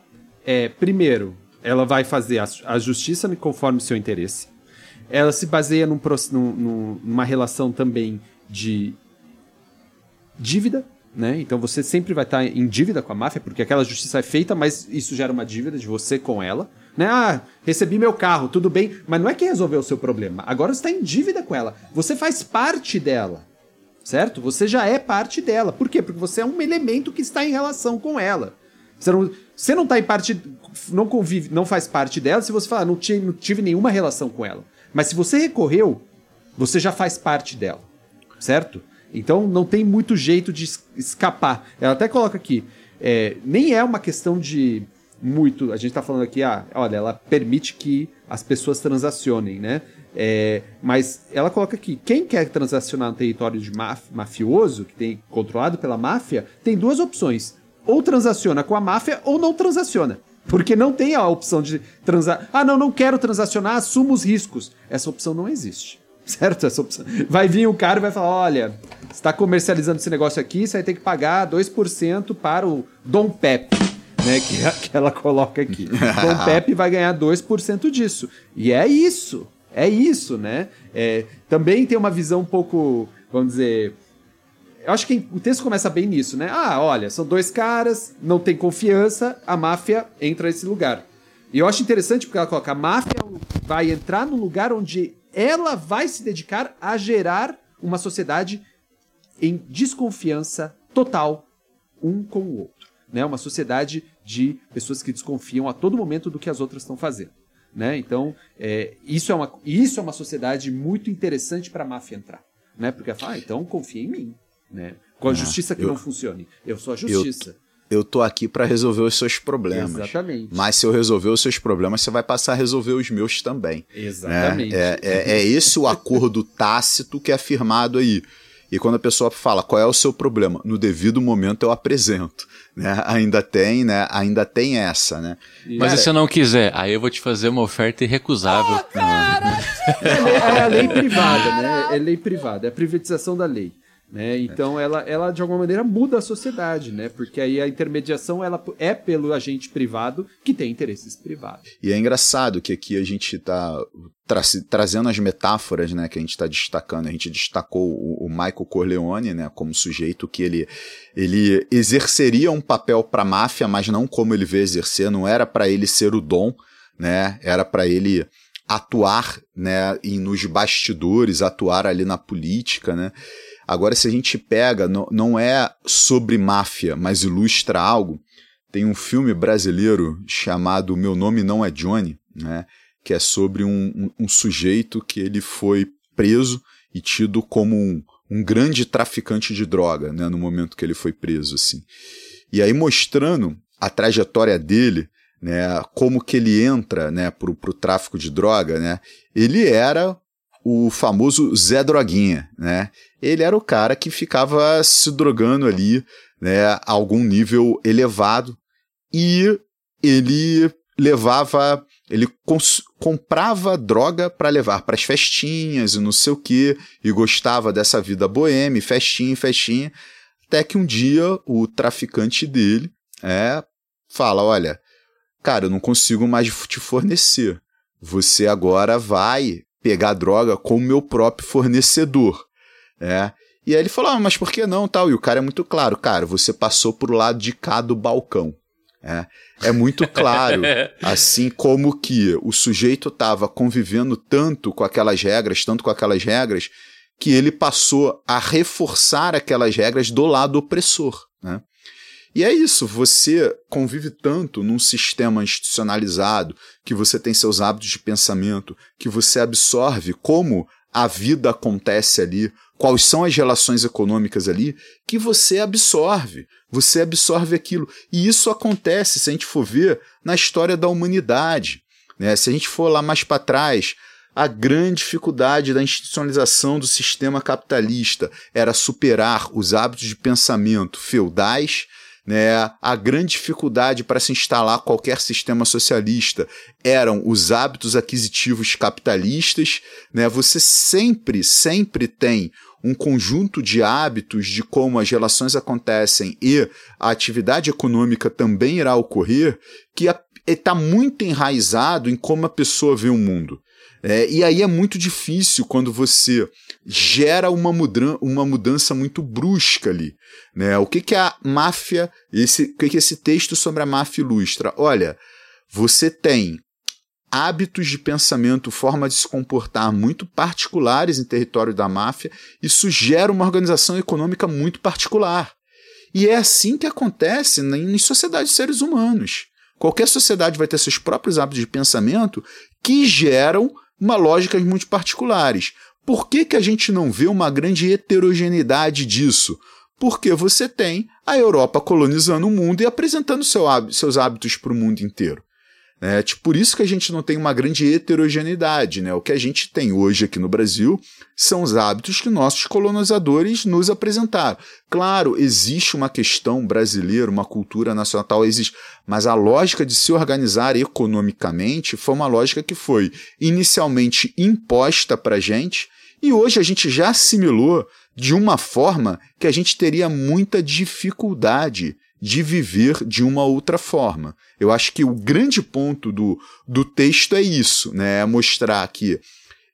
É, primeiro, ela vai fazer a, a justiça conforme o seu interesse. Ela se baseia num, num, numa relação também de dívida, né? Então você sempre vai estar em dívida com a máfia, porque aquela justiça é feita, mas isso gera uma dívida de você com ela. Né? Ah, recebi meu carro, tudo bem, mas não é quem resolveu o seu problema. Agora você está em dívida com ela. Você faz parte dela certo? Você já é parte dela. Por quê? Porque você é um elemento que está em relação com ela. Você não, você não tá em parte, não convive, não faz parte dela se você falar, não não tive nenhuma relação com ela. Mas se você recorreu, você já faz parte dela, certo? Então não tem muito jeito de escapar. Ela até coloca aqui, é, nem é uma questão de muito. A gente está falando aqui, ah, olha, ela permite que as pessoas transacionem, né? É, mas ela coloca aqui: quem quer transacionar no território de maf mafioso, que tem controlado pela máfia, tem duas opções. Ou transaciona com a máfia ou não transaciona. Porque não tem a opção de transar. Ah, não, não quero transacionar, assumo os riscos. Essa opção não existe. Certo? Essa opção. Vai vir um cara e vai falar: olha, você está comercializando esse negócio aqui, você vai ter que pagar 2% para o Dom Pepe. Né, que, que ela coloca aqui. Dom Pepe vai ganhar 2% disso. E é isso. É isso, né? É, também tem uma visão um pouco, vamos dizer. Eu acho que o texto começa bem nisso, né? Ah, olha, são dois caras, não tem confiança, a máfia entra nesse lugar. E eu acho interessante porque ela coloca: a máfia vai entrar no lugar onde ela vai se dedicar a gerar uma sociedade em desconfiança total um com o outro. Né? Uma sociedade de pessoas que desconfiam a todo momento do que as outras estão fazendo. Né? Então, é, isso, é uma, isso é uma sociedade muito interessante para a máfia entrar. Né? Porque ela fala, ah, então confia em mim. Né? Com a é, justiça que eu, não funcione. Eu sou a justiça. Eu, tô aqui para resolver os seus problemas. Exatamente. Mas se eu resolver os seus problemas, você vai passar a resolver os meus também. Né? Exatamente. Né? É, é, é esse o acordo tácito que é afirmado aí. E quando a pessoa fala qual é o seu problema, no devido momento eu apresento. Né? Ainda tem, né? Ainda tem essa, né? Mas cara, se eu não quiser, aí eu vou te fazer uma oferta irrecusável. Oh, cara! é, é a lei privada, né? É lei privada, é a privatização da lei. Né? Então ela, ela de alguma maneira muda a sociedade, né? Porque aí a intermediação ela é pelo agente privado que tem interesses privados. E é engraçado que aqui a gente está tra trazendo as metáforas, né? Que a gente está destacando. A gente destacou o, o, Michael Corleone, né? Como sujeito que ele ele exerceria um papel para a máfia, mas não como ele vê exercer. Não era para ele ser o dom, né? Era para ele atuar, né? E nos bastidores, atuar ali na política, né? Agora, se a gente pega, não, não é sobre máfia, mas ilustra algo, tem um filme brasileiro chamado Meu Nome Não É Johnny, né? Que é sobre um, um, um sujeito que ele foi preso e tido como um, um grande traficante de droga, né? No momento que ele foi preso, assim. E aí mostrando a trajetória dele, né? Como que ele entra, né? Pro, pro tráfico de droga, né? Ele era o famoso Zé Droguinha, né? Ele era o cara que ficava se drogando ali, né, a algum nível elevado e ele levava, ele comprava droga para levar para as festinhas e não sei o que, e gostava dessa vida boêmia, festinha, festinha, até que um dia o traficante dele é, fala: Olha, cara, eu não consigo mais te fornecer. Você agora vai pegar droga com o meu próprio fornecedor. É. E aí ele falou: ah, mas por que não? tal? E o cara é muito claro, cara, você passou pro lado de cá do balcão. É, é muito claro, assim como que o sujeito estava convivendo tanto com aquelas regras, tanto com aquelas regras, que ele passou a reforçar aquelas regras do lado opressor. Né? E é isso, você convive tanto num sistema institucionalizado, que você tem seus hábitos de pensamento, que você absorve como a vida acontece ali, quais são as relações econômicas ali, que você absorve. Você absorve aquilo. E isso acontece, se a gente for ver, na história da humanidade. Né? Se a gente for lá mais para trás, a grande dificuldade da institucionalização do sistema capitalista era superar os hábitos de pensamento feudais né? A grande dificuldade para se instalar qualquer sistema socialista eram os hábitos aquisitivos capitalistas. Né? Você sempre, sempre tem um conjunto de hábitos de como as relações acontecem e a atividade econômica também irá ocorrer, que está muito enraizado em como a pessoa vê o mundo. É, e aí é muito difícil quando você gera uma, mudan uma mudança muito brusca ali. Né? O que, que a máfia, esse, o que, que esse texto sobre a máfia ilustra? Olha, você tem hábitos de pensamento, forma de se comportar muito particulares em território da máfia, isso gera uma organização econômica muito particular. E é assim que acontece em sociedades de seres humanos. Qualquer sociedade vai ter seus próprios hábitos de pensamento que geram uma lógica muito particulares. Por que, que a gente não vê uma grande heterogeneidade disso? Porque você tem a Europa colonizando o mundo e apresentando seu, seus hábitos para o mundo inteiro. É, tipo, por isso que a gente não tem uma grande heterogeneidade. Né? O que a gente tem hoje aqui no Brasil são os hábitos que nossos colonizadores nos apresentaram. Claro, existe uma questão brasileira, uma cultura nacional, existe, mas a lógica de se organizar economicamente foi uma lógica que foi inicialmente imposta para a gente e hoje a gente já assimilou de uma forma que a gente teria muita dificuldade de viver de uma outra forma. Eu acho que o grande ponto do, do texto é isso, né? É mostrar que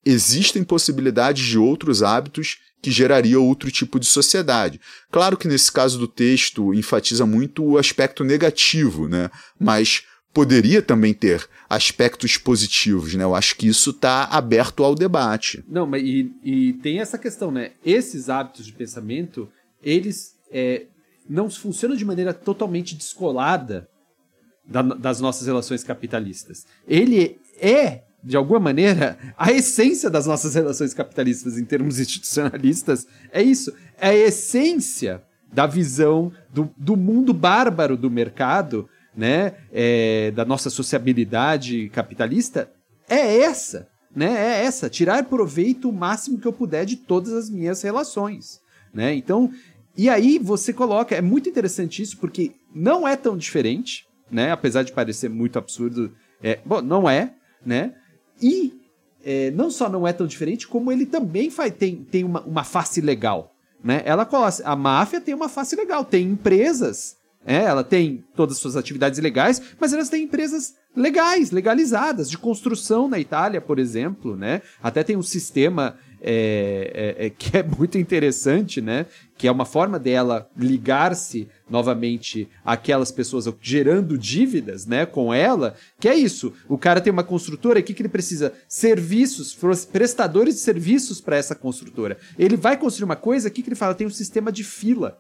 existem possibilidades de outros hábitos que geraria outro tipo de sociedade. Claro que nesse caso do texto enfatiza muito o aspecto negativo, né? Mas poderia também ter aspectos positivos, né? Eu acho que isso está aberto ao debate. Não, mas e, e, tem essa questão, né? Esses hábitos de pensamento, eles é, não funcionam de maneira totalmente descolada da, das nossas relações capitalistas. Ele é, de alguma maneira, a essência das nossas relações capitalistas em termos institucionalistas. É isso. É a essência da visão do, do mundo bárbaro do mercado, né? É, da nossa sociabilidade capitalista, é essa. Né, é essa, tirar proveito o máximo que eu puder de todas as minhas relações. Né? Então, e aí você coloca, é muito interessante isso, porque não é tão diferente, né? Apesar de parecer muito absurdo, é, bom, não é, né? E é, não só não é tão diferente, como ele também faz, tem, tem uma, uma face legal. Né? Ela a máfia tem uma face legal, tem empresas, é, ela tem todas as suas atividades legais, mas elas têm empresas legais, legalizadas, de construção na Itália, por exemplo, né? Até tem um sistema é, é, é, que é muito interessante, né? Que é uma forma dela ligar-se novamente àquelas pessoas gerando dívidas, né? Com ela, que é isso. O cara tem uma construtora, o que, ele precisa? Serviços, prestadores de serviços para essa construtora. Ele vai construir uma coisa, o que, que ele fala? Tem um sistema de fila.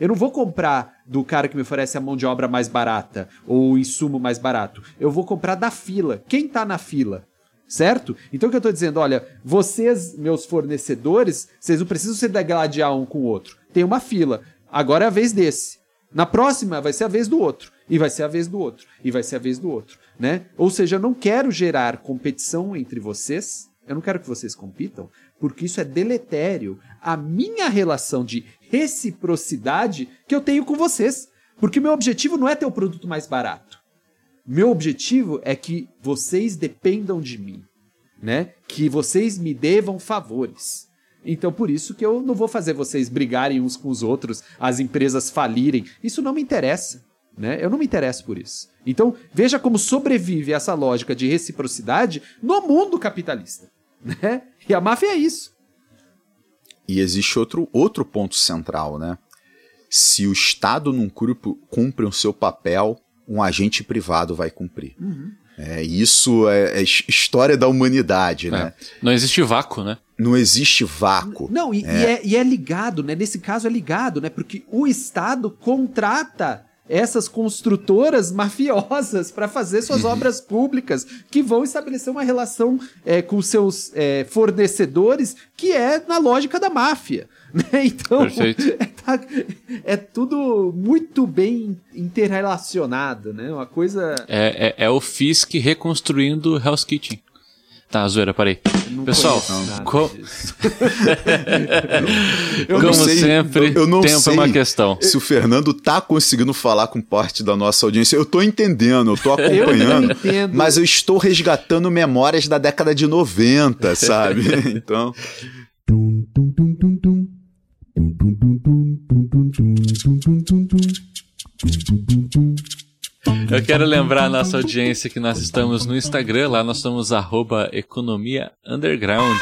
Eu não vou comprar do cara que me oferece a mão de obra mais barata ou o insumo mais barato. Eu vou comprar da fila. Quem está na fila? certo? Então o que eu estou dizendo, olha, vocês, meus fornecedores, vocês não precisam se degladiar um com o outro. Tem uma fila. Agora é a vez desse. Na próxima vai ser a vez do outro. E vai ser a vez do outro. E vai ser a vez do outro. Né? Ou seja, eu não quero gerar competição entre vocês. Eu não quero que vocês compitam, porque isso é deletério a minha relação de reciprocidade que eu tenho com vocês. Porque meu objetivo não é ter o produto mais barato. Meu objetivo é que vocês dependam de mim, né? Que vocês me devam favores. Então, por isso que eu não vou fazer vocês brigarem uns com os outros, as empresas falirem. Isso não me interessa. Né? Eu não me interesso por isso. Então, veja como sobrevive essa lógica de reciprocidade no mundo capitalista. Né? E a máfia é isso. E existe outro, outro ponto central, né? Se o Estado não cumpre o seu papel, um agente privado vai cumprir. Uhum. É, isso é, é, história da humanidade, né? É. Não existe vácuo, né? Não existe vácuo. Não, e é. E, é, e é ligado, né? Nesse caso é ligado, né? Porque o Estado contrata essas construtoras mafiosas para fazer suas uhum. obras públicas, que vão estabelecer uma relação é, com seus é, fornecedores que é na lógica da máfia. Né? Então, é, tá, é, tudo muito bem interrelacionado, né? Uma coisa. É, é, é o Fisk reconstruindo Hell's Kitchen. Tá, zoeira, parei. Pessoal, co... eu como sei, sempre, eu não tempo sei é uma questão. Se o Fernando tá conseguindo falar com parte da nossa audiência, eu tô entendendo, eu tô acompanhando, eu mas eu estou resgatando memórias da década de 90, sabe? Então. Eu quero lembrar a nossa audiência que nós estamos no Instagram, lá nós somos arroba economia underground.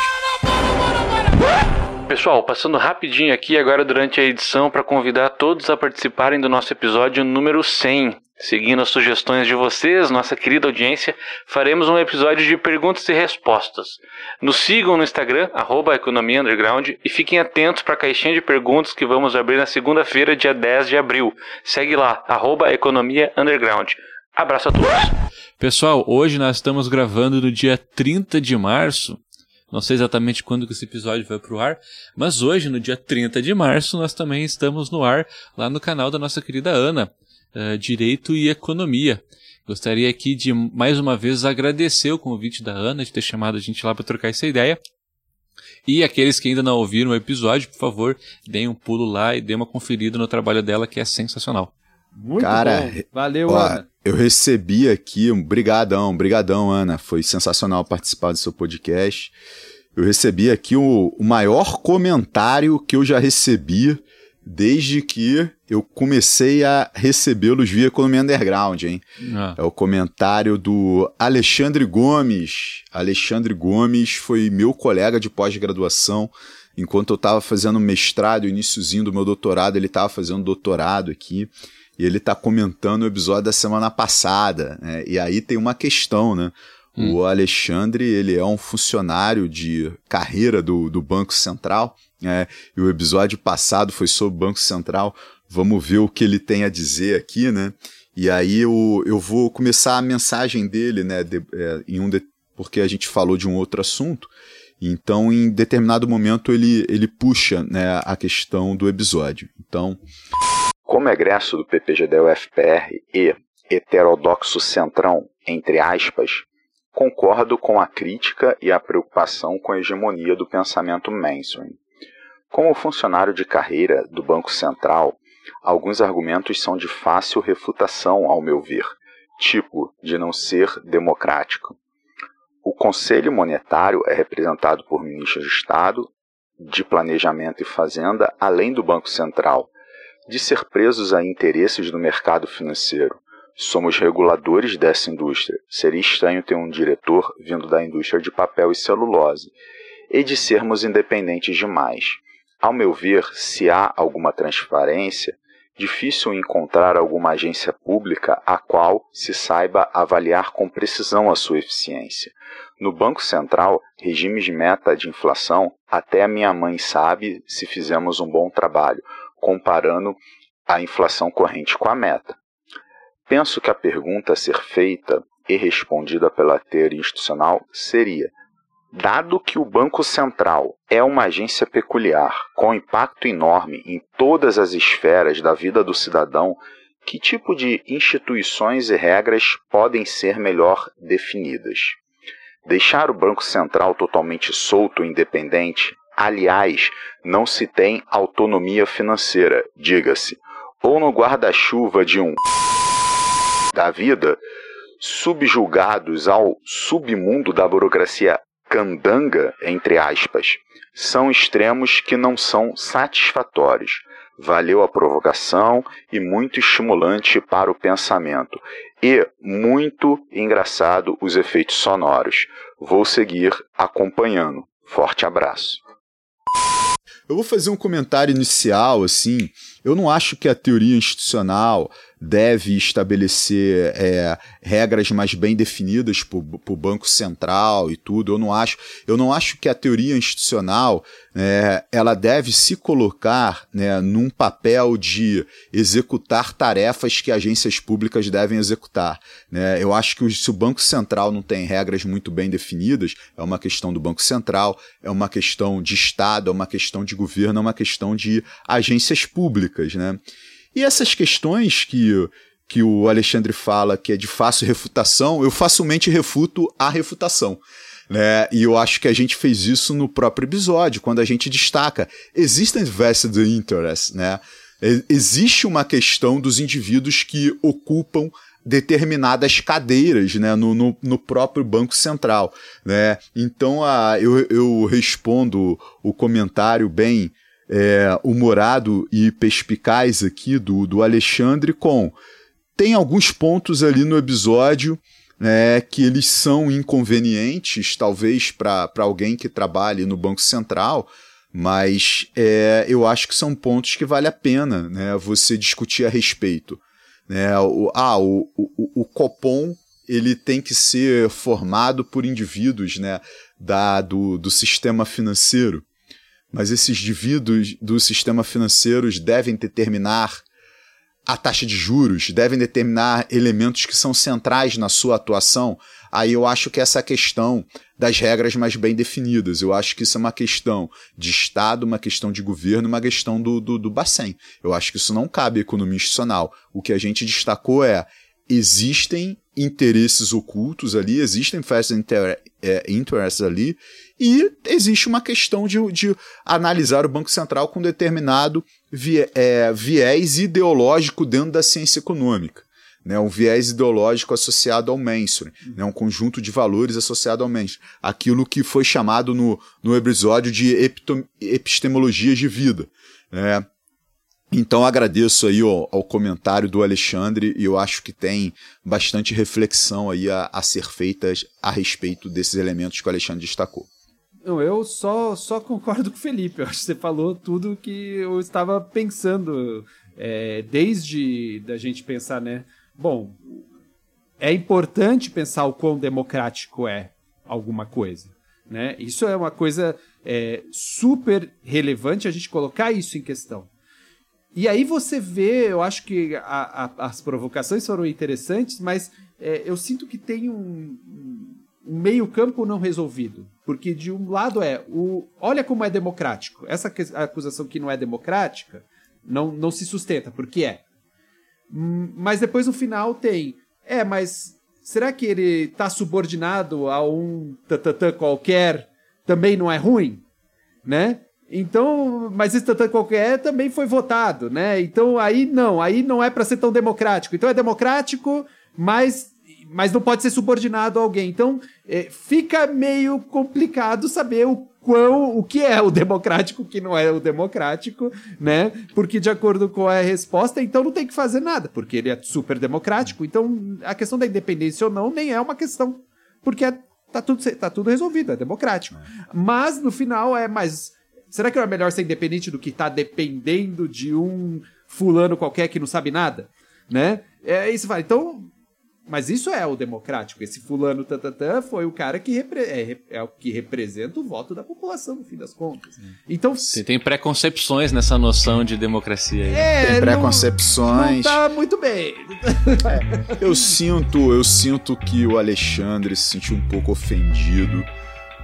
Pessoal, passando rapidinho aqui agora durante a edição para convidar todos a participarem do nosso episódio número 100. Seguindo as sugestões de vocês, nossa querida audiência, faremos um episódio de perguntas e respostas. Nos sigam no Instagram, arroba Economia Underground, e fiquem atentos para a caixinha de perguntas que vamos abrir na segunda-feira, dia 10 de abril. Segue lá, arroba Economia Underground. Abraço a todos. Pessoal, hoje nós estamos gravando no dia 30 de março. Não sei exatamente quando que esse episódio vai pro ar, mas hoje, no dia 30 de março, nós também estamos no ar lá no canal da nossa querida Ana. Eh, direito e Economia. Gostaria aqui de mais uma vez agradecer o convite da Ana de ter chamado a gente lá para trocar essa ideia. E aqueles que ainda não ouviram o episódio, por favor, deem um pulo lá e dêem uma conferida no trabalho dela, que é sensacional. Muito Cara, bom. Valeu, ó, Ana. Eu recebi aqui um brigadão, brigadão, Ana. Foi sensacional participar do seu podcast. Eu recebi aqui o, o maior comentário que eu já recebi desde que eu comecei a recebê-los via Economia Underground, hein? Ah. É o comentário do Alexandre Gomes. Alexandre Gomes foi meu colega de pós-graduação. Enquanto eu estava fazendo mestrado, iníciozinho do meu doutorado, ele estava fazendo doutorado aqui. E ele está comentando o episódio da semana passada. Né? E aí tem uma questão, né? Hum. O Alexandre, ele é um funcionário de carreira do, do Banco Central é, e o episódio passado foi sobre o Banco Central. Vamos ver o que ele tem a dizer aqui, né? E aí eu, eu vou começar a mensagem dele, né? De, é, em um de, porque a gente falou de um outro assunto. Então, em determinado momento, ele, ele puxa né, a questão do episódio. Então. Como egresso do PPGD-UFPR e heterodoxo centrão, entre aspas, concordo com a crítica e a preocupação com a hegemonia do pensamento mainstream. Como funcionário de carreira do Banco Central, alguns argumentos são de fácil refutação, ao meu ver, tipo de não ser democrático. O Conselho Monetário é representado por ministros de Estado, de Planejamento e Fazenda, além do Banco Central. De ser presos a interesses do mercado financeiro, somos reguladores dessa indústria. Seria estranho ter um diretor vindo da indústria de papel e celulose. E de sermos independentes demais. Ao meu ver, se há alguma transparência, difícil encontrar alguma agência pública a qual se saiba avaliar com precisão a sua eficiência. No Banco Central, regimes de meta de inflação, até a minha mãe sabe se fizemos um bom trabalho, comparando a inflação corrente com a meta. Penso que a pergunta a ser feita e respondida pela teoria institucional seria: Dado que o Banco Central é uma agência peculiar, com impacto enorme em todas as esferas da vida do cidadão, que tipo de instituições e regras podem ser melhor definidas? Deixar o Banco Central totalmente solto e independente, aliás, não se tem autonomia financeira, diga-se, ou no guarda-chuva de um da vida, subjugados ao submundo da burocracia candanga, entre aspas, são extremos que não são satisfatórios. Valeu a provocação e muito estimulante para o pensamento. E muito engraçado os efeitos sonoros. Vou seguir acompanhando. Forte abraço. Eu vou fazer um comentário inicial, assim. Eu não acho que a teoria institucional deve estabelecer é, regras mais bem definidas para o Banco Central e tudo. Eu não acho, eu não acho que a teoria institucional é, ela deve se colocar né, num papel de executar tarefas que agências públicas devem executar. Né? Eu acho que se o Banco Central não tem regras muito bem definidas, é uma questão do Banco Central, é uma questão de Estado, é uma questão de governo, é uma questão de agências públicas. Né? E essas questões que, que o Alexandre fala que é de fácil refutação, eu facilmente refuto a refutação. Né? E eu acho que a gente fez isso no próprio episódio, quando a gente destaca: existem vested interests, né? Existe uma questão dos indivíduos que ocupam determinadas cadeiras né, no, no, no, próprio Banco Central. Né? Então a, eu, eu respondo o comentário bem é, humorado e perspicaz aqui do, do Alexandre com tem alguns pontos ali no episódio né, que eles são inconvenientes, talvez para alguém que trabalhe no Banco Central, mas é, eu acho que são pontos que vale a pena né, você discutir a respeito. Né? O, ah, o, o, o Copom ele tem que ser formado por indivíduos né, da, do, do sistema financeiro mas esses indivíduos do sistema financeiro devem determinar a taxa de juros, devem determinar elementos que são centrais na sua atuação. Aí eu acho que essa questão das regras mais bem definidas. Eu acho que isso é uma questão de Estado, uma questão de governo, uma questão do, do, do Bacen. Eu acho que isso não cabe à economia institucional. O que a gente destacou é existem interesses ocultos ali, existem vested inter, é, interests ali, e existe uma questão de, de analisar o Banco Central com determinado é, viés ideológico dentro da ciência econômica. Né, um viés ideológico associado ao mainstream, né, um conjunto de valores associado ao mainstream. Aquilo que foi chamado no, no episódio de epistemologias de vida. Né, então agradeço aí ao, ao, comentário do Alexandre e eu acho que tem bastante reflexão aí a, a, ser feita a respeito desses elementos que o Alexandre destacou. Não, eu só, só concordo com o Felipe. Eu acho que você falou tudo que eu estava pensando é, desde da gente pensar, né? Bom, é importante pensar o quão democrático é alguma coisa. Né? Isso é uma coisa é, super relevante a gente colocar isso em questão. E aí você vê, eu acho que a, a, as provocações foram interessantes, mas é, eu sinto que tem um, um meio campo não resolvido. Porque de um lado é, o, olha como é democrático. Essa acusação que não é democrática não, não se sustenta, porque é. Hum, mas depois no final tem, é, mas será que ele está subordinado a um tatatã qualquer também não é ruim? Né? Então, mas tanto qualquer também foi votado, né? Então aí não, aí não é para ser tão democrático. Então é democrático, mas, mas não pode ser subordinado a alguém. Então é, fica meio complicado saber o quão, o que é o democrático, o que não é o democrático, né? Porque de acordo com a resposta, então não tem que fazer nada, porque ele é super democrático. Então a questão da independência ou não nem é uma questão, porque é, tá tudo, tá tudo resolvido, é democrático. Mas no final é mais Será que é melhor ser independente do que estar tá dependendo de um fulano qualquer que não sabe nada? Né? É isso, vai. Então, mas isso é o democrático. Esse fulano tatatã foi o cara que repre é, é, o que representa o voto da população, no fim das contas. Então. Você tem preconcepções nessa noção de democracia aí. É, tem preconcepções. Não, não tá muito bem. É, eu sinto, eu sinto que o Alexandre se sentiu um pouco ofendido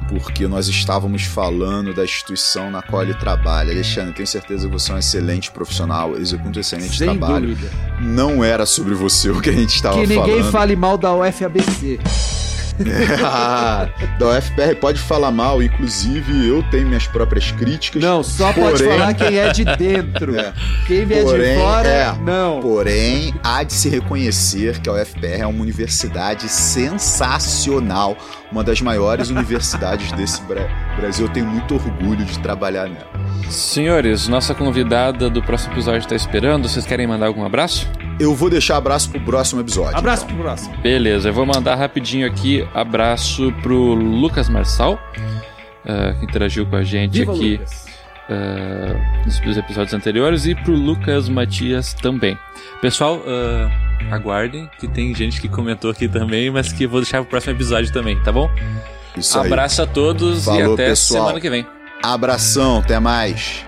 porque nós estávamos falando da instituição na qual ele trabalha. Alexandre, tenho certeza que você é um excelente profissional, executa um excelente Sem trabalho. Dúvida. Não era sobre você o que a gente estava falando. Que ninguém fale mal da UFABC. Ah, da UFPR pode falar mal, inclusive eu tenho minhas próprias críticas. Não, só porém... pode falar quem é de dentro. É. Quem vier Porém, de fora, é. não. Porém, há de se reconhecer que a UFPR é uma universidade sensacional, uma das maiores universidades desse Bra- Brasil. Eu tenho muito orgulho de trabalhar nela. Senhores, nossa convidada do próximo episódio está esperando. Vocês querem mandar algum abraço? Eu vou deixar abraço pro próximo episódio. Abraço então. pro próximo. Beleza, eu vou mandar rapidinho aqui abraço pro Lucas Marçal, ah, que interagiu com a gente Viva aqui ah, nos episódios anteriores, e pro Lucas Matias também. Pessoal, ah, aguardem que tem gente que comentou aqui também, mas que eu vou deixar pro próximo episódio também, tá bom? Isso aí. Abraço a todos e Falou, até pessoal. semana que vem. Abração, até mais.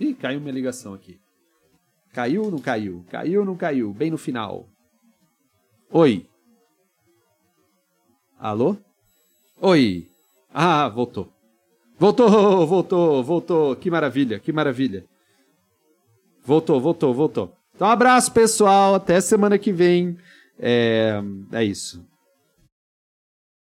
Ih, caiu minha ligação aqui. Caiu ou não caiu? Caiu ou não caiu? Bem no final. Oi. Alô? Oi. Ah, voltou. Voltou, voltou, voltou. Que maravilha, que maravilha. Voltou, voltou, voltou. Então, um abraço, pessoal. Até semana que vem. É, é isso.